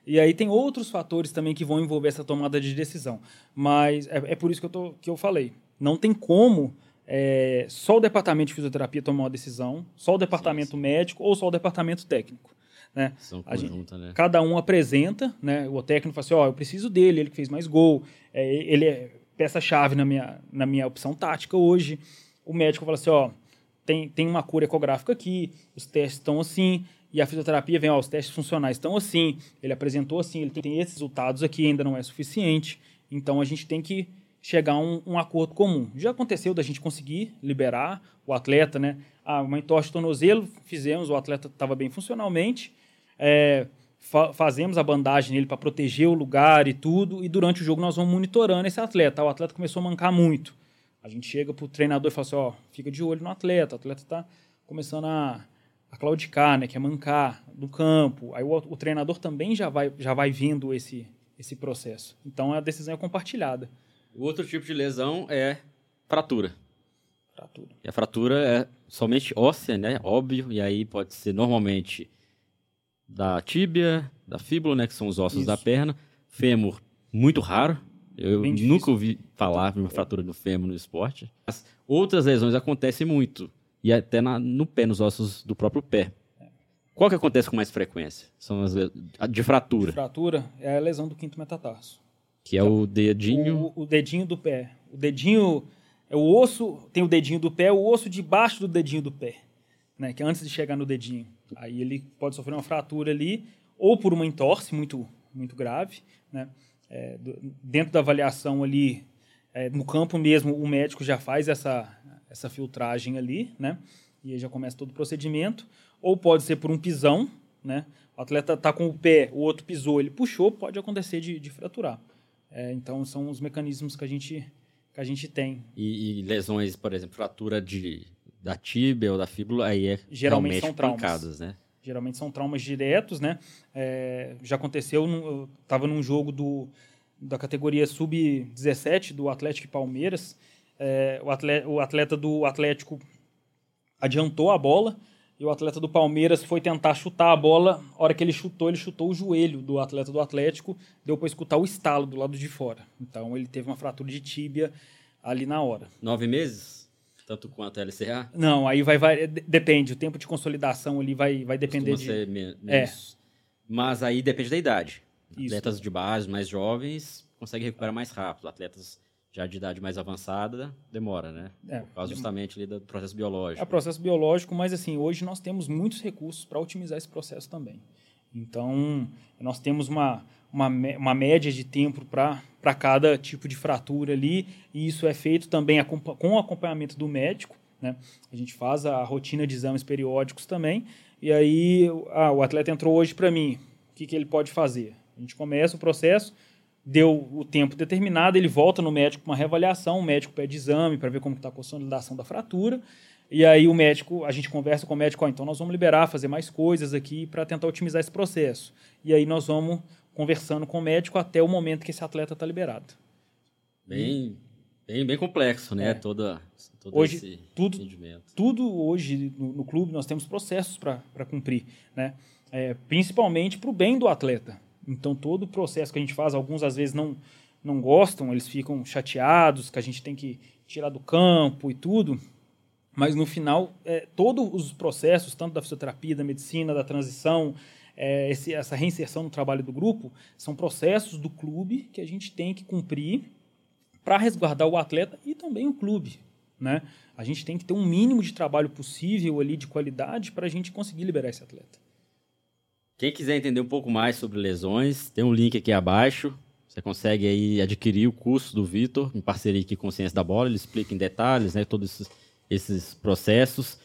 E aí tem outros fatores também que vão envolver essa tomada de decisão. Mas é, é por isso que eu, tô, que eu falei. Não tem como é, só o departamento de fisioterapia tomar uma decisão, só o departamento sim, sim. médico ou só o departamento técnico. Né? São conjunta, gente, né? Cada um apresenta, né? o técnico fala assim, ó, oh, eu preciso dele, ele que fez mais gol, é, ele é peça-chave na minha, na minha opção tática hoje. O médico fala assim, ó, oh, tem, tem uma cura ecográfica aqui, os testes estão assim, e a fisioterapia vem, ó, os testes funcionais estão assim, ele apresentou assim, ele tem esses resultados aqui, ainda não é suficiente, então a gente tem que chegar a um, um, acordo comum. Já aconteceu da gente conseguir liberar o atleta, né? Ah, uma entorse de tornozelo, fizemos, o atleta estava bem funcionalmente, é, fa fazemos a bandagem nele para proteger o lugar e tudo, e durante o jogo nós vamos monitorando esse atleta. O atleta começou a mancar muito. A gente chega para o treinador e fala assim, ó, fica de olho no atleta, o atleta está começando a, a claudicar, né, que é mancar do campo. Aí o, o treinador também já vai, já vai vendo esse, esse processo. Então a decisão é compartilhada. O outro tipo de lesão é fratura. Fratura. E a fratura é somente óssea, né? Óbvio, e aí pode ser normalmente da tíbia, da fíbula, né? Que são os ossos Isso. da perna. Fêmur, muito raro. Eu nunca ouvi falar de uma fratura do fêmur no esporte. As outras lesões acontecem muito. E até na, no pé, nos ossos do próprio pé. Qual que acontece com mais frequência? São as de fratura. De fratura é a lesão do quinto metatarso. Que é o dedinho. O, o, dedinho do pé. O dedinho. É o osso. Tem o dedinho do pé, o osso debaixo do dedinho do pé. Né, que é antes de chegar no dedinho. Aí ele pode sofrer uma fratura ali, ou por uma entorse muito, muito grave. Né? É, dentro da avaliação ali, é, no campo mesmo, o médico já faz essa, essa filtragem ali, né? E aí já começa todo o procedimento. Ou pode ser por um pisão, né? O atleta está com o pé, o outro pisou, ele puxou, pode acontecer de, de fraturar. É, então, são os mecanismos que a gente, que a gente tem. E, e, lesões, por exemplo, fratura de, da tíbia ou da fíbula, aí é Geralmente são traumas. Né? Geralmente são traumas diretos, né? É, já aconteceu, eu estava num jogo do, da categoria sub-17 do Atlético e Palmeiras. É, o, atleta, o atleta do Atlético adiantou a bola, e o atleta do Palmeiras foi tentar chutar a bola. A hora que ele chutou, ele chutou o joelho do atleta do Atlético. Deu para escutar o estalo do lado de fora. Então ele teve uma fratura de tíbia ali na hora. Nove meses? Tanto quanto a LCA? Não, aí vai, vai depende. O tempo de consolidação ali vai, vai depender Costuma de. Ser menos. É. Mas aí depende da idade. Isso. Atletas de base mais jovens conseguem recuperar mais rápido. Atletas já de idade mais avançada, demora, né? É, Por causa justamente ali do processo biológico. É processo biológico, mas assim, hoje nós temos muitos recursos para otimizar esse processo também. Então, nós temos uma, uma, uma média de tempo para cada tipo de fratura ali, e isso é feito também com o acompanhamento do médico, né? A gente faz a rotina de exames periódicos também, e aí ah, o atleta entrou hoje para mim, o que, que ele pode fazer? A gente começa o processo, deu o tempo determinado, ele volta no médico para uma reavaliação, o médico pede exame para ver como está a consolidação da fratura, e aí o médico, a gente conversa com o médico, oh, então nós vamos liberar, fazer mais coisas aqui para tentar otimizar esse processo. E aí nós vamos conversando com o médico até o momento que esse atleta está liberado. Bem Bem, bem complexo, né? É. Toda, todo Hoje, esse tudo- tudo hoje no, no clube nós temos processos para cumprir, né? É, principalmente para o bem do atleta. Então todo o processo que a gente faz, alguns às vezes não não gostam, eles ficam chateados que a gente tem que tirar do campo e tudo. Mas no final, é, todos os processos, tanto da fisioterapia, da medicina, da transição, é, esse- essa reinserção no trabalho do grupo, são processos do clube que a gente tem que cumprir para resguardar o atleta e também o clube. Né? A gente tem que ter um mínimo de trabalho possível ali de qualidade para a gente conseguir liberar esse atleta. Quem quiser entender um pouco mais sobre lesões, tem um link aqui abaixo. Você consegue aí adquirir o curso do Vitor, em parceria aqui com Ciência da Bola. Ele explica em detalhes né, todos esses, esses processos.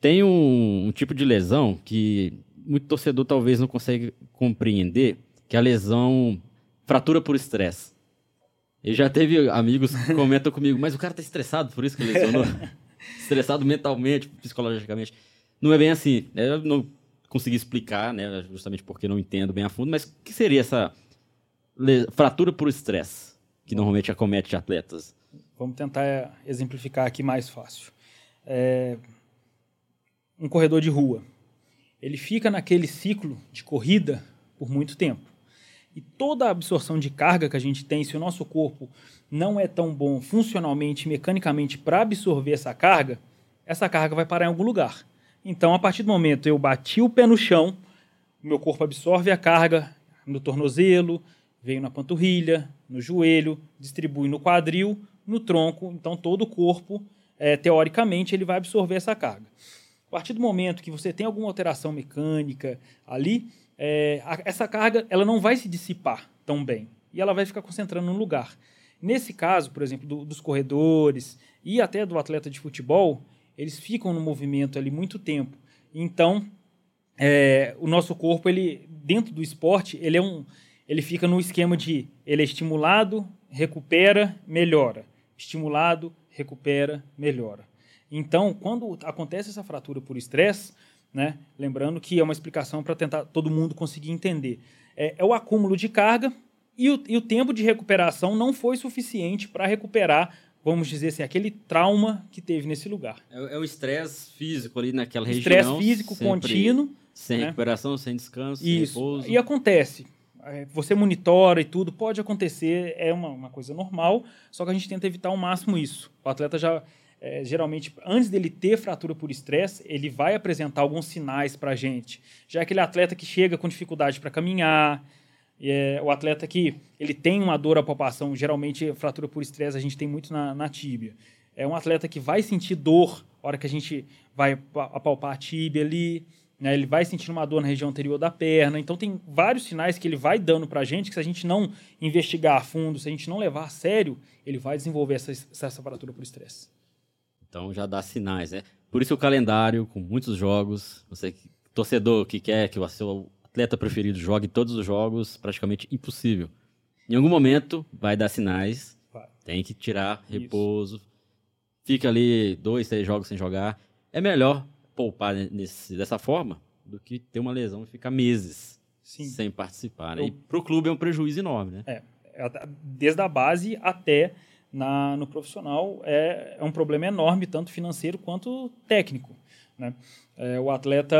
Tem um, um tipo de lesão que muito torcedor talvez não consegue compreender, que é a lesão fratura por estresse. E já teve amigos que comentam comigo, mas o cara tá estressado, por isso que lesionou. estressado mentalmente, psicologicamente. Não é bem assim. né? Eu não consegui explicar, né? Justamente porque não entendo bem a fundo, mas o que seria essa fratura por estresse que normalmente acomete atletas? Vamos tentar é, exemplificar aqui mais fácil. É, um corredor de rua. Ele fica naquele ciclo de corrida por muito tempo. E toda a absorção de carga que a gente tem, se o nosso corpo não é tão bom funcionalmente, mecanicamente para absorver essa carga, essa carga vai parar em algum lugar. Então, a partir do momento eu bati o pé no chão, meu corpo absorve a carga no tornozelo, veio na panturrilha, no joelho, distribui no quadril, no tronco. Então, todo o corpo, eh, teoricamente, ele vai absorver essa carga. A partir do momento que você tem alguma alteração mecânica ali, eh, a- essa carga ela não vai se dissipar tão bem e ela vai ficar concentrando num lugar. Nesse caso, por exemplo, do- dos corredores e até do atleta de futebol, eles ficam no movimento ali muito tempo. Então, é, o nosso corpo, ele dentro do esporte, ele é um, ele fica no esquema de ele é estimulado, recupera, melhora, estimulado, recupera, melhora. Então, quando acontece essa fratura por estresse, né, lembrando que é uma explicação para tentar todo mundo conseguir entender, é, é o acúmulo de carga e o, e o tempo de recuperação não foi suficiente para recuperar, vamos dizer assim, aquele trauma que teve nesse lugar. É, é o estresse físico ali naquela região. Estresse físico sempre contínuo, Sem né? recuperação, sem descanso, sem Isso. repouso. E acontece. É, Você monitora e tudo, pode acontecer, é uma, uma coisa normal, só que a gente tenta evitar ao máximo isso. O atleta já, é, geralmente, antes dele ter fratura por estresse, ele vai apresentar alguns sinais para a gente. Já aquele atleta que chega com dificuldade para caminhar, é, o atleta que ele tem uma dor à palpação, geralmente fratura por estresse a gente tem muito na, na tíbia. É um atleta que vai sentir dor na hora que a gente vai pa- apalpar a tíbia ali, né? ele vai sentir uma dor na região anterior da perna. Então tem vários sinais que ele vai dando para a gente que se a gente não investigar a fundo, se a gente não levar a sério, ele vai desenvolver essa, essa fratura por estresse. Então já dá sinais, né? Por isso o calendário, com muitos jogos, você torcedor que quer que o seu atleta preferido jogue todos os jogos, praticamente impossível. Em algum momento vai dar sinais, Vai. tem que tirar Isso. repouso, fica ali dois, três jogos sem jogar. É melhor poupar nesse, dessa forma do que ter uma lesão e ficar meses Sim. sem participar. Né? Eu- E pro clube é um prejuízo enorme, né? É, é, desde a base até na, no profissional é, é um problema enorme, tanto financeiro quanto técnico. Né? É, o atleta,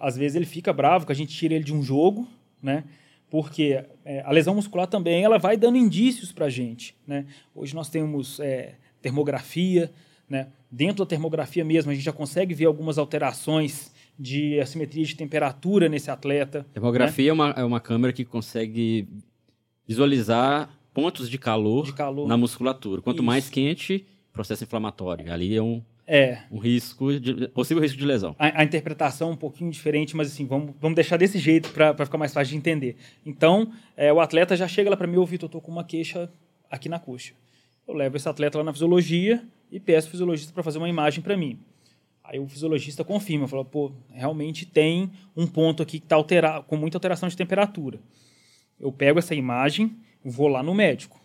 às vezes, ele fica bravo que a gente tira ele de um jogo, né? porque é, a lesão muscular também ela vai dando indícios para a gente. Né? Hoje nós temos é, termografia, né? dentro da termografia mesmo a gente já consegue ver algumas alterações de assimetria de temperatura nesse atleta. Termografia é, uma, é uma câmera que consegue visualizar pontos de calor, De calor. na musculatura. Quanto Isso. mais quente, processo inflamatório. Ali é um, É, um risco, de, possível risco de lesão. a, a interpretação é um pouquinho diferente, mas assim, vamos, vamos deixar desse jeito para ficar mais fácil de entender. Então, é, o atleta já chega lá para mim, ô Vitor, eu tô com uma queixa aqui na coxa. Eu levo esse atleta lá na fisiologia e peço o fisiologista para fazer uma imagem para mim. Aí o fisiologista confirma, fala, pô, realmente tem um ponto aqui que está alterado, com muita alteração de temperatura. Eu pego essa imagem, vou lá no médico.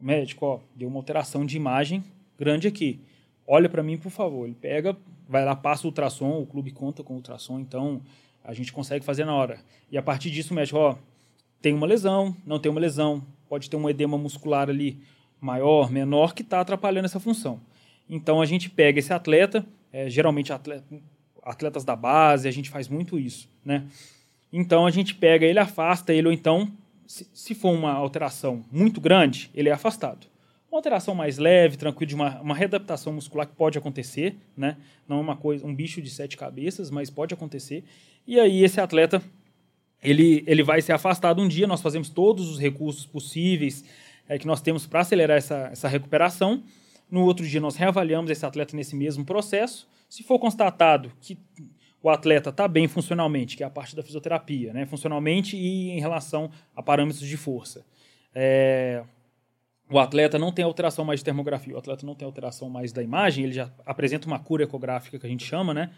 O médico, ó, deu uma alteração de imagem grande aqui. Olha para mim, por favor. Ele pega, vai lá, passa o ultrassom, o clube conta com o ultrassom, então a gente consegue fazer na hora. E a partir disso, o médico, ó, tem uma lesão, não tem uma lesão, pode ter um edema muscular ali maior, menor, que está atrapalhando essa função. Então a gente pega esse atleta, é, geralmente atleta, atletas da base, a gente faz muito isso, né? Então a gente pega ele, afasta ele, ou então, se, for uma alteração muito grande, ele é afastado. Uma alteração mais leve, tranquila, de uma, uma readaptação muscular que pode acontecer, né? Não é uma coisa, um bicho de sete cabeças, mas pode acontecer. E aí esse atleta ele, ele vai ser afastado um dia. Nós fazemos todos os recursos possíveis é, que nós temos para acelerar essa, essa recuperação. No outro dia, nós reavaliamos esse atleta nesse mesmo processo. Se for constatado que o atleta está bem funcionalmente, que é a parte da fisioterapia, né? funcionalmente e em relação a parâmetros de força. É, o atleta não tem alteração mais de termografia, o atleta não tem alteração mais da imagem, ele já apresenta uma cura ecográfica que a gente chama, né?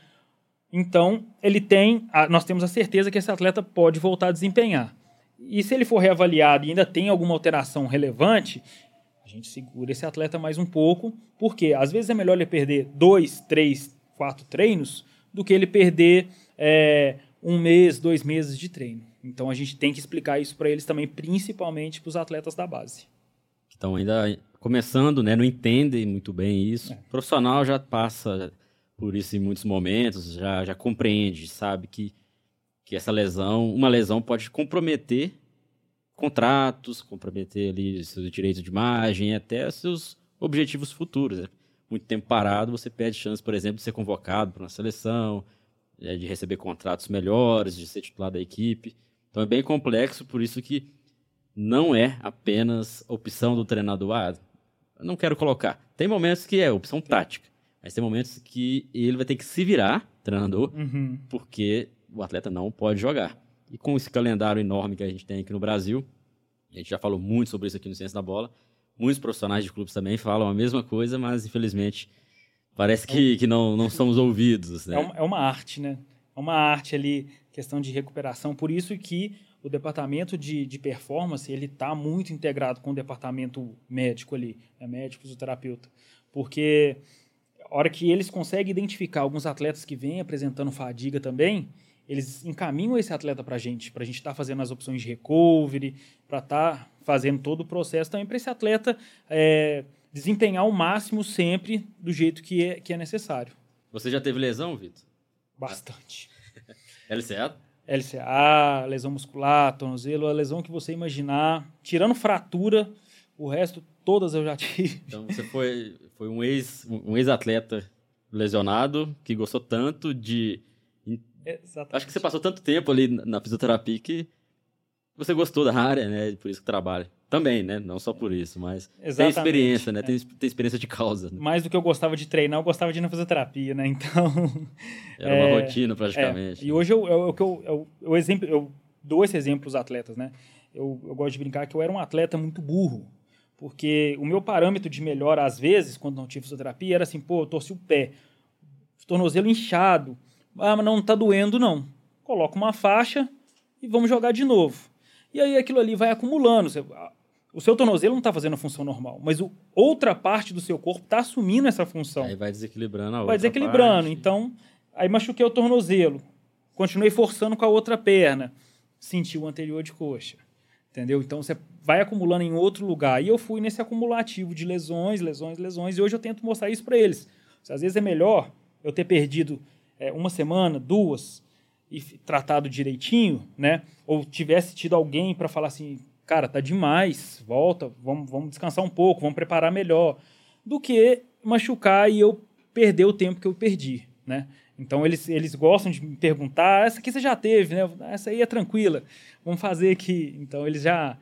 Então, ele tem, a, nós temos a certeza que esse atleta pode voltar a desempenhar. E se ele for reavaliado e ainda tem alguma alteração relevante, a gente segura esse atleta mais um pouco, porque às vezes é melhor ele perder dois, três, quatro treinos do que ele perder é, um mês, dois meses de treino. Então a gente tem que explicar isso para eles também, principalmente para os atletas da base. Então ainda começando, né, não entendem muito bem isso. É. O profissional já passa por isso em muitos momentos, já, já compreende, sabe que, que essa lesão, uma lesão pode comprometer contratos, comprometer ali seus direitos de imagem, até seus objetivos futuros. Muito tempo parado, você perde chance, por exemplo, de ser convocado para uma seleção, né, de receber contratos melhores, de ser titular da equipe. Então é bem complexo, por isso que não é apenas opção do treinador. Ah, não quero colocar. Tem momentos que é opção tática. Mas tem momentos que ele vai ter que se virar, treinador, uhum. porque o atleta não pode jogar. E com esse calendário enorme que a gente tem aqui no Brasil, a gente já falou muito sobre isso aqui no Ciência da Bola, muitos profissionais de clubes também falam a mesma coisa, mas infelizmente parece que, que não, não somos ouvidos. Né? É, uma, é uma arte, né? É uma arte ali, questão de recuperação. Por isso que o departamento de, de performance ele está muito integrado com o departamento médico ali, né? médico, fisioterapeuta. Porque a hora que eles conseguem identificar alguns atletas que vêm apresentando fadiga também, eles encaminham esse atleta para a gente, para a gente estar tá fazendo as opções de recovery, para estar tá fazendo todo o processo também para esse atleta é, desempenhar o máximo sempre do jeito que é, que é necessário. Você já teve lesão, Vitor? Bastante. LCA? LCA, lesão muscular, tornozelo, a lesão que você imaginar, tirando fratura, o resto todas eu já tive. Então você foi, foi um ex um ex-atleta lesionado que gostou tanto de Exatamente. Acho que você passou tanto tempo ali na fisioterapia que você gostou da área, né? Por isso que trabalha. Também, né? Não só por isso, mas Exatamente. tem experiência, né? É. Tem, tem experiência de causa. Né? Mais do que eu gostava de treinar, eu gostava de ir na fisioterapia, né? Então. Era é, uma rotina, praticamente. É. E hoje eu, eu, eu, eu, eu, exemplo, eu dou esse exemplo para os atletas, né? Eu, eu gosto de brincar que eu era um atleta muito burro. Porque o meu parâmetro de melhora, às vezes, quando não tive fisioterapia, era assim, pô, eu torci o pé, tornozelo inchado. Ah, mas não está doendo, não. Coloca uma faixa e vamos jogar de novo. E aí aquilo ali vai acumulando. O seu tornozelo não está fazendo a função normal, mas o, outra parte do seu corpo está assumindo essa função. Aí vai desequilibrando a outra Vai desequilibrando. Parte. Então, aí machuquei o tornozelo. Continuei forçando com a outra perna. Senti o anterior de coxa. Entendeu? Então você vai acumulando em outro lugar. E eu fui nesse acumulativo de lesões, lesões, lesões. E hoje eu tento mostrar isso para eles. Às vezes é melhor eu ter perdido é, uma semana, duas, e tratado direitinho, né? Ou tivesse tido alguém para falar assim, cara, tá demais, volta, vamos, vamos descansar um pouco, vamos preparar melhor, do que machucar e eu perder o tempo que eu perdi, né? Então eles, eles gostam de me perguntar, essa aqui você já teve, né? Essa aí é tranquila, vamos fazer aqui. Então eles já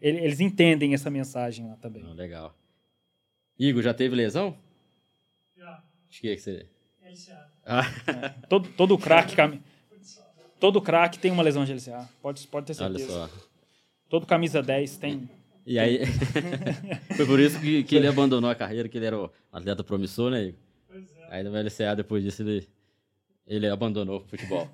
eles entendem essa mensagem lá também. Oh, legal. Igor, já teve lesão? Já. Acho que é que você. LCA. Ah. É, todo todo craque cam... todo craque tem uma lesão de LCA. Pode pode ter certeza. Olha só. Todo camisa 10 tem. E aí foi por isso que, que ele abandonou a carreira, que ele era o atleta promissor, né? Igor? Pois é. Aí no LCA depois disso ele ele abandonou o futebol.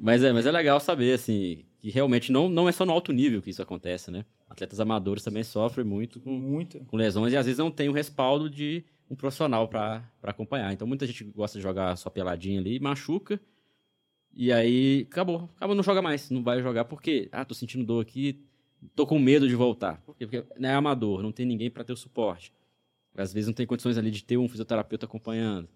mas, é, mas é legal saber, assim, que realmente não, não é só no alto nível que isso acontece, né? Atletas amadores também sofrem muito com, muito. com lesões e às vezes não tem o respaldo de um profissional para acompanhar. Então muita gente gosta de jogar só peladinha ali, machuca, e aí acabou. Acabou, não joga mais. Não vai jogar porque, ah, tô sentindo dor aqui, tô com medo de voltar. Por quê? Porque é amador, não tem ninguém para ter o suporte. Às vezes não tem condições ali de ter um fisioterapeuta acompanhando.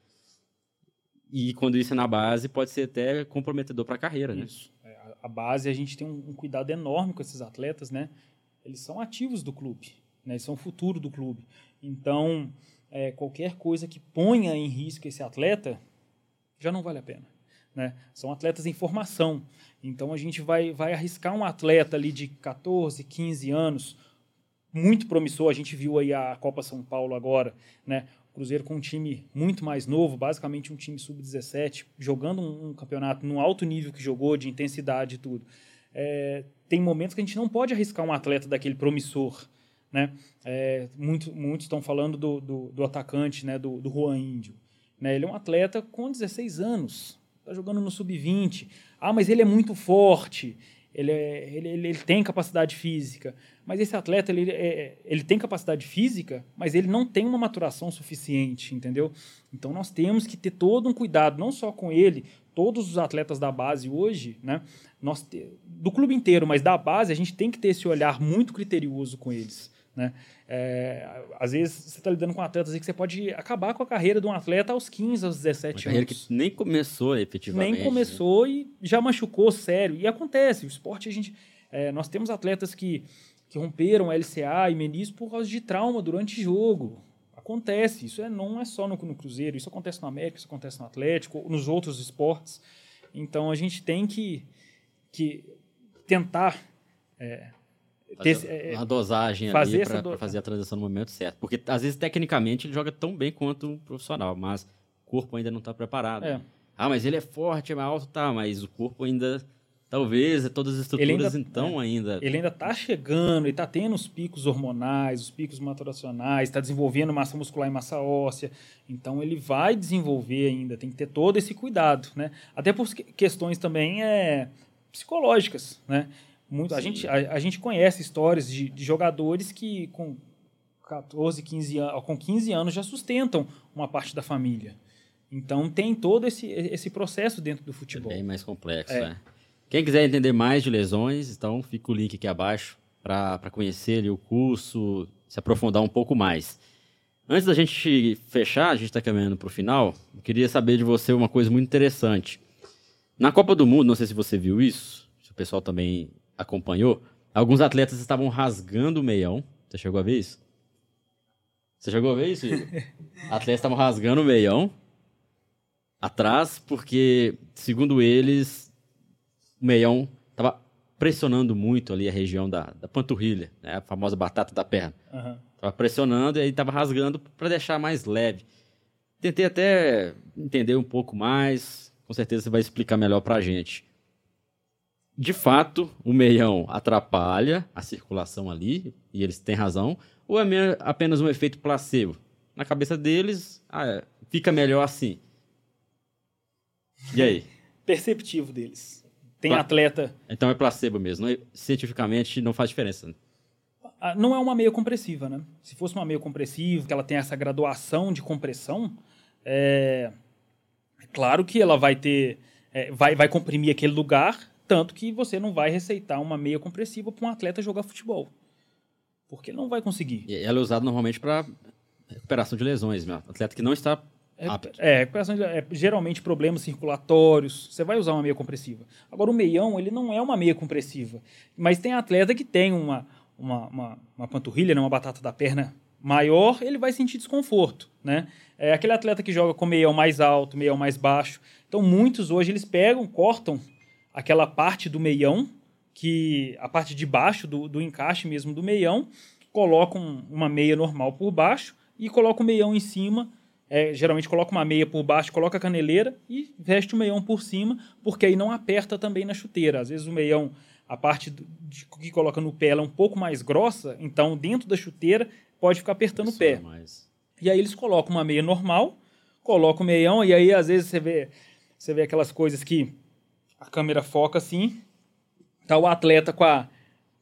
E quando isso é na base, pode ser até comprometedor para a carreira, né? Isso. É, a- a base, a gente tem um, um cuidado enorme com esses atletas, né? Eles são ativos do clube, né? Eles são o futuro do clube. Então, é, qualquer coisa que ponha em risco esse atleta, já não vale a pena, né? São atletas em formação. Então, a gente vai, vai arriscar um atleta ali de 14, 15 anos, muito promissor. A gente viu aí a Copa São Paulo agora, né? O Cruzeiro com um time muito mais novo, basicamente um time sub-17, jogando um, um campeonato no alto nível que jogou, de intensidade e tudo. É, tem momentos que a gente não pode arriscar um atleta daquele promissor, né? É, muito, muitos estão falando do, do, do atacante, né? Do, do Juan Índio. Né? Ele é um atleta com 16 anos, está jogando no sub-20. Ah, mas ele é muito forte, ele, é, ele, ele, ele tem capacidade física. Mas esse atleta, ele, é, ele tem capacidade física, mas ele não tem uma maturação suficiente, entendeu? Então nós temos que ter todo um cuidado, não só com ele, todos os atletas da base hoje, né? Nós do clube inteiro, mas da base, a gente tem que ter esse olhar muito criterioso com eles. Né? É, às vezes você está lidando com atletas que você pode acabar com a carreira de um atleta aos 15, aos 17 Uma carreira anos. que nem começou efetivamente. Nem começou né? e já machucou sério. E acontece, o esporte a gente. É, nós temos atletas que, que romperam LCA e menisco por causa de trauma durante jogo. Acontece, isso é, não é só no, no Cruzeiro, isso acontece no América, isso acontece no Atlético, nos outros esportes. Então a gente tem que, que tentar é, ter, é, uma dosagem fazer ali para fazer a transição no momento certo. Porque às vezes tecnicamente ele joga tão bem quanto um profissional, mas o corpo ainda não está preparado. É. Ah, mas ele é forte, é alto, tá, mas o corpo ainda talvez todas as estruturas ainda, então é, ainda ele ainda está chegando ele está tendo os picos hormonais os picos maturacionais está desenvolvendo massa muscular e massa óssea então ele vai desenvolver ainda tem que ter todo esse cuidado né até por questões também é, psicológicas né muito a gente a, a, gente conhece histórias de, de, jogadores que com 14 15 anos com 15 anos já sustentam uma parte da família então tem todo esse, esse processo dentro do futebol é bem mais complexo é. né quem quiser entender mais de lesões, então fica o link aqui abaixo para conhecer ali, o curso, se aprofundar um pouco mais. Antes da gente fechar, a gente está caminhando para o final, eu queria saber de você uma coisa muito interessante. Na Copa do Mundo, não sei se você viu isso, se o pessoal também acompanhou, alguns atletas estavam rasgando o meião. Você chegou a ver isso? Você chegou a ver isso? atletas estavam rasgando o meião atrás, porque, segundo eles, o meião estava pressionando muito ali a região da, da panturrilha, né? a famosa batata da perna. Uhum. Tava pressionando e aí estava rasgando para deixar mais leve. Tentei até entender um pouco mais, com certeza você vai explicar melhor para a gente. De fato, o meião atrapalha a circulação ali, e eles têm razão, ou é apenas um efeito placebo? Na cabeça deles, ah, fica melhor assim. E aí? Perceptivo deles. Tem Pla atleta. Então é placebo mesmo. Não é, cientificamente não faz diferença. Não é uma meia compressiva, né? Se fosse uma meia compressiva, que ela tem essa graduação de compressão, é, é claro que ela vai ter. É, vai, vai comprimir aquele lugar, tanto que você não vai receitar uma meia compressiva para um atleta jogar futebol. Porque ele não vai conseguir. E ela é usada normalmente para recuperação de lesões, meu. Atleta que não está é, recuperação de, é, geralmente problemas circulatórios, você vai usar uma meia compressiva. Agora, o meião, ele não é uma meia compressiva, mas tem atleta que tem uma, uma, uma, uma panturrilha, né, uma batata da perna maior, ele vai sentir desconforto, né? É aquele atleta que joga com meião mais alto, meião mais baixo. Então, muitos hoje, eles pegam, cortam aquela parte do meião, que a parte de baixo do, do encaixe mesmo do meião, colocam uma meia normal por baixo e colocam o meião em cima é, geralmente coloca uma meia por baixo, coloca a caneleira e veste o meião por cima, porque aí não aperta também na chuteira. Às vezes o meião, a parte de, que coloca no pé, é um pouco mais grossa, então dentro da chuteira pode ficar apertando Isso o pé. Mais. E aí eles colocam uma meia normal, colocam o meião, e aí às vezes você vê, você vê aquelas coisas que a câmera foca assim, tá o atleta com, a,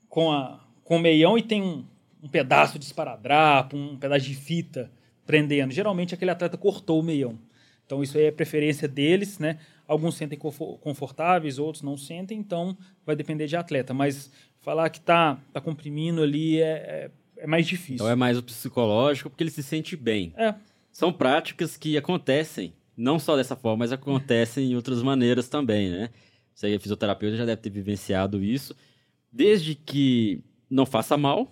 com, a, com o meião e tem um, um pedaço de esparadrapo, um pedaço de fita prendendo. Geralmente aquele atleta cortou o meião. Então isso aí é preferência deles, né? Alguns sentem confo- confortáveis, outros não sentem, então vai depender de atleta. Mas falar que tá, tá comprimindo ali é, é, é mais difícil. Então é mais o psicológico, porque ele se sente bem. É, São práticas que acontecem, não só dessa forma, mas acontecem em outras maneiras também, né? Você é fisioterapeuta já deve ter vivenciado isso. Desde que não faça mal,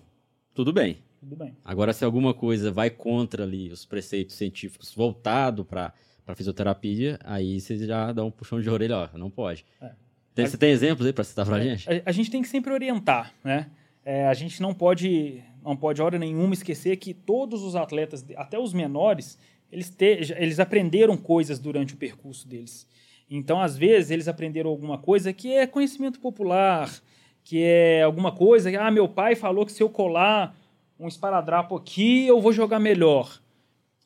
tudo bem. tudo bem. Agora, se alguma coisa vai contra ali os preceitos científicos voltado para a fisioterapia, aí você já dá um puxão de orelha, ó, não pode. É. Tem- você tem exemplos aí para citar gente? A, a gente tem que sempre orientar, né? É, a gente não pode, não pode hora nenhuma esquecer que todos os atletas, até os menores, eles, te, eles aprenderam coisas durante o percurso deles. Então, às vezes, eles aprenderam alguma coisa que é conhecimento popular, que é alguma coisa que, ah, meu pai falou que se eu colar um esparadrapo aqui, eu vou jogar melhor.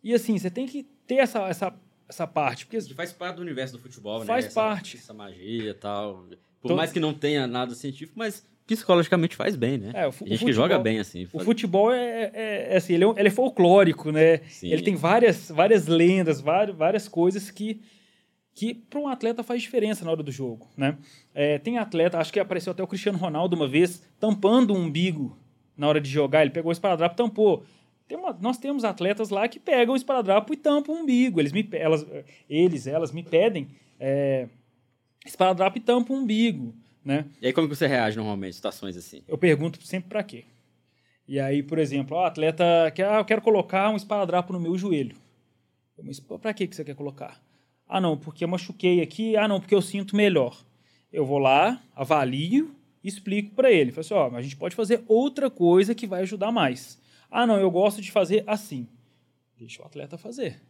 E assim, você tem que ter essa, essa, essa parte, porque Que faz parte do universo do futebol, Faz né? parte. Essa magia e tal. Por Todo- mais que não tenha nada científico, mas psicologicamente faz bem, né? É, o gente que joga bem assim. O futebol é, é- é assim, ele é, um- ele é folclórico, né? Sim. Ele tem várias, várias lendas, várias, várias coisas que, que para um atleta faz diferença na hora do jogo, né? É, tem atleta, acho que apareceu até o Cristiano Ronaldo uma vez, tampando o umbigo na hora de jogar. Ele pegou o esparadrapo, tampou. Tem uma- nós temos atletas lá que pegam o esparadrapo e tampam o umbigo. Eles, me, elas, eles elas me pedem é, esparadrapo e tampam o umbigo, né? E aí, como que você reage normalmente em situações assim? eu pergunto sempre para quê. E aí, por exemplo, o atleta quer, ah, eu quero colocar um esparadrapo no meu joelho. Mas para que que você quer colocar? Ah, não, porque eu machuquei aqui. Ah, não, porque eu sinto melhor. Eu vou lá, avalio e explico para ele. Falo assim, ó, mas a gente pode fazer outra coisa que vai ajudar mais. Ah, não, eu gosto de fazer assim. Deixa o atleta fazer.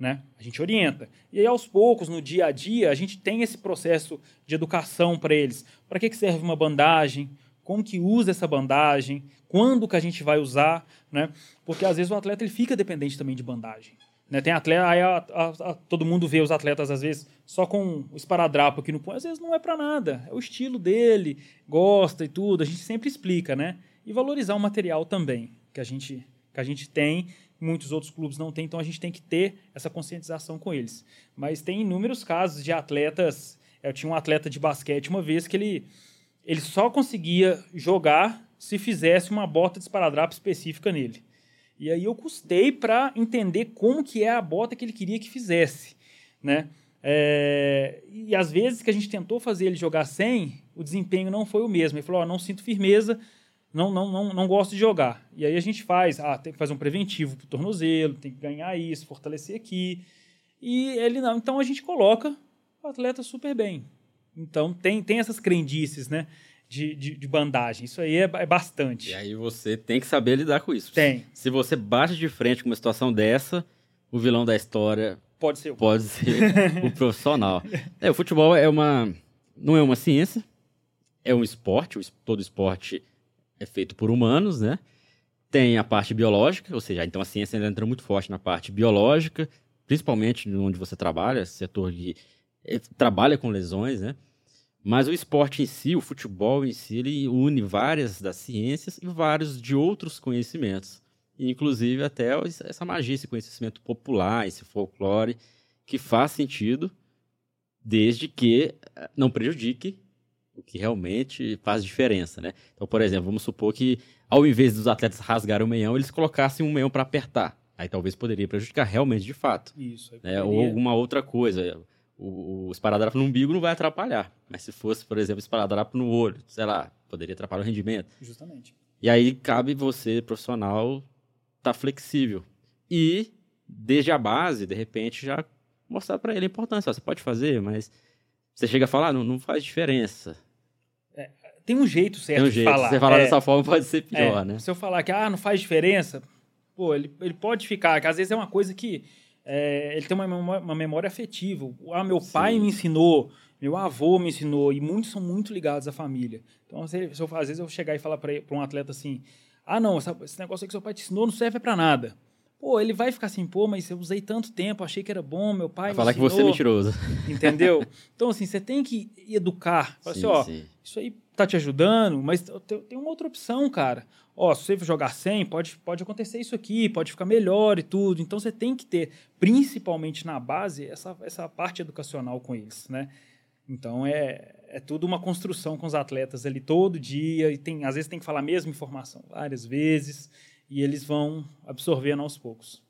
Né? A gente orienta. E aí, aos poucos, no dia a dia, a gente tem esse processo de educação para eles. Para que, que serve uma bandagem? Como que usa essa bandagem? Quando que a gente vai usar? Né? Porque às vezes o atleta ele fica dependente também de bandagem. Né? Tem atleta, aí a- a- a- todo mundo vê os atletas às vezes só com o esparadrapo aqui no punho. Às vezes não é para nada. É o estilo dele, gosta e tudo. A gente sempre explica, né? E valorizar o material também que a gente que a gente tem, muitos outros clubes não têm, então a gente tem que ter essa conscientização com eles. Mas tem inúmeros casos de atletas. Eu tinha um atleta de basquete uma vez que ele, ele só conseguia jogar se fizesse uma bota de esparadrapo específica nele. E aí eu custei para entender como que é a bota que ele queria que fizesse, né? É, e às vezes que a gente tentou fazer ele jogar sem, o desempenho não foi o mesmo. Ele falou: ó, não sinto firmeza, não, não, não, não gosto de jogar. E aí a gente faz, ah, tem que fazer um preventivo pro tornozelo, tem que ganhar isso, fortalecer aqui. E ele não. Então a gente coloca o atleta super bem. Então tem, tem essas crendices, né? De, de, de bandagem. Isso aí é, é bastante. E aí você tem que saber lidar com isso. Tem. Se você bate de frente com uma situação dessa, o vilão da história Pode ser. pode ser o profissional. É, o futebol é uma não é uma ciência, é um esporte, o es- todo esporte é feito por humanos, né? Tem a parte biológica, ou seja, então a ciência ainda entra muito forte na parte biológica, principalmente onde você trabalha, setor de eh, trabalha com lesões, né? Mas o esporte em si, o futebol em si, ele une várias das ciências e vários de outros conhecimentos. Inclusive até essa magia, esse conhecimento popular, esse folclore, que faz sentido desde que eh, não prejudique o que realmente faz diferença, né? Então, por exemplo, vamos supor que ao invés dos atletas rasgarem o meião, eles colocassem um meião para apertar. Aí talvez poderia prejudicar realmente de fato Isso. aí né? Ou alguma outra coisa. O, o esparadrapo no umbigo não vai atrapalhar. Mas se fosse, por exemplo, esparadrapo no olho, sei lá, poderia atrapalhar o rendimento. Justamente. E aí cabe você, profissional, estar flexível. E, desde a base, de repente, já mostrar para ele a importância. Ó, Você pode fazer, mas você chega a falar, "Ah, não, não faz diferença. Tem um jeito certo Tem um de jeito. falar. Se você falar É, dessa forma, pode ser pior, é, né? Se eu falar que ah, não faz diferença, pô, ele, ele pode ficar, que às vezes é uma coisa que é, ele tem uma memória, uma memória afetiva. Ah, meu pai Sim. me ensinou, meu avô me ensinou, e muitos são muito ligados à família. Então, se, eu, às vezes eu chegar e falar para um atleta assim: ah, não, essa- esse negócio aí que seu pai te ensinou não serve para nada. Pô, ele vai ficar assim, pô, mas eu usei tanto tempo, achei que era bom, meu pai Vai falar que você é ensinou", mentiroso. Entendeu? Então, assim, você tem que educar. Fala assim, ó, sim. isso aí tá te ajudando, mas tem uma outra opção, cara. Ó, se você jogar 100, pode, pode acontecer isso aqui, pode ficar melhor e tudo. Então você tem que ter, principalmente na base, essa, essa parte educacional com eles, né? Então é, é tudo uma construção com os atletas ali todo dia, e tem, às vezes tem que falar a mesma informação várias vezes, e eles vão absorvendo aos poucos.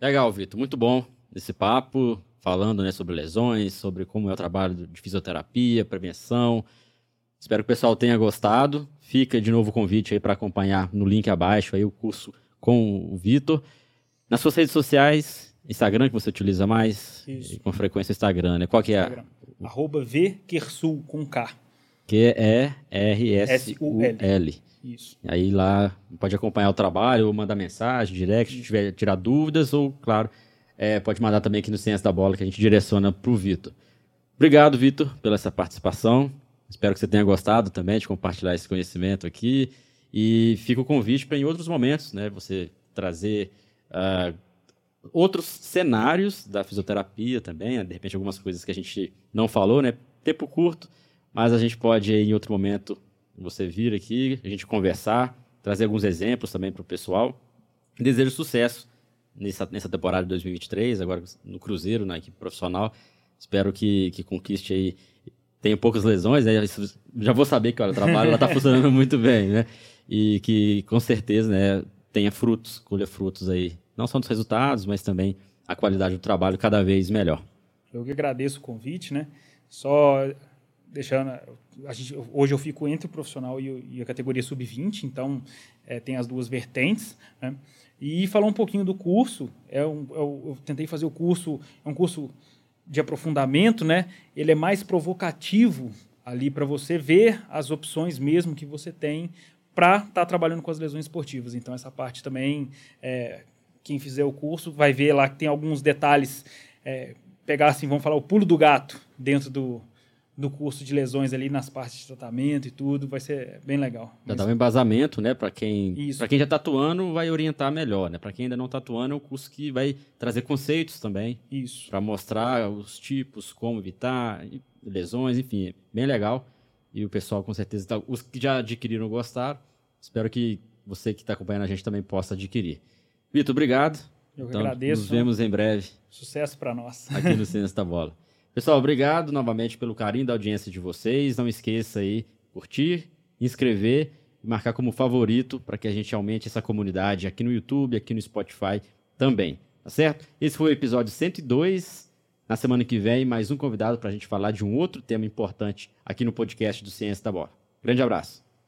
Legal, Vitor. Muito bom esse papo, falando né, sobre lesões, sobre como é o trabalho de fisioterapia, prevenção. Espero que o pessoal tenha gostado. Fica de novo o convite aí para acompanhar no link abaixo aí o curso com o Vitor. Nas suas redes sociais, Instagram que você utiliza mais, Isso. e com frequência Instagram, né? Qual que é? Instagram. Arroba VQRSul com K. Q-E-R-S-U-L. Isso. Aí lá pode acompanhar o trabalho, ou mandar mensagem direct, se tiver tirar dúvidas, ou, claro, é, pode mandar também aqui no Ciência da Bola, que a gente direciona para o Vitor. Obrigado, Vitor, pela essa participação. Espero que você tenha gostado também de compartilhar esse conhecimento aqui. E fica o convite para, em outros momentos, né, você trazer ah, outros cenários da fisioterapia também, né, de repente algumas coisas que a gente não falou, né? Tempo curto, mas a gente pode, em outro momento, você vir aqui, a gente conversar, trazer alguns exemplos também para o pessoal. Desejo sucesso nessa, nessa temporada de 2023, agora no Cruzeiro, na equipe profissional. Espero que, que conquiste aí. Tenha poucas lesões, né? Isso- Já vou saber que olha, o trabalho está funcionando muito bem, né? E que com certeza né, tenha frutos, colha frutos aí. Não só dos resultados, mas também a qualidade do trabalho cada vez melhor. Eu que agradeço o convite, né? Só deixando. A gente, hoje eu fico entre o profissional e, e a categoria sub-20, então é, tem as duas vertentes. Né? E falar um pouquinho do curso. É um, eu, eu tentei fazer o curso, é um curso de aprofundamento, né? Ele é mais provocativo ali para você ver as opções mesmo que você tem para estar trabalhando com as lesões esportivas. Então, essa parte também, é, quem fizer o curso vai ver lá que tem alguns detalhes. é, pegar assim, vamos falar, o pulo do gato dentro do, do curso de lesões ali nas partes de tratamento e tudo, vai ser bem legal. Já dá um embasamento, né? Para quem, pra quem já está atuando, vai orientar melhor, né? Para quem ainda não está atuando, é um curso que vai trazer conceitos também, Isso. para mostrar os tipos, como evitar, lesões, enfim, é bem legal. E o pessoal, com certeza, tá- os que já adquiriram gostaram. Espero que você que está acompanhando a gente também possa adquirir. Vitor, obrigado. Eu Então, agradeço. Nos vemos em breve Sucesso para nós. aqui no Ciência da Bola. Pessoal, obrigado novamente pelo carinho da audiência de vocês. Não esqueça aí curtir, inscrever e marcar como favorito para que a gente aumente essa comunidade aqui no YouTube, aqui no Spotify também. Tá certo? Esse foi o episódio 102. Na semana que vem, mais um convidado para a gente falar de um outro tema importante aqui no podcast do Ciência da Bola. Grande abraço.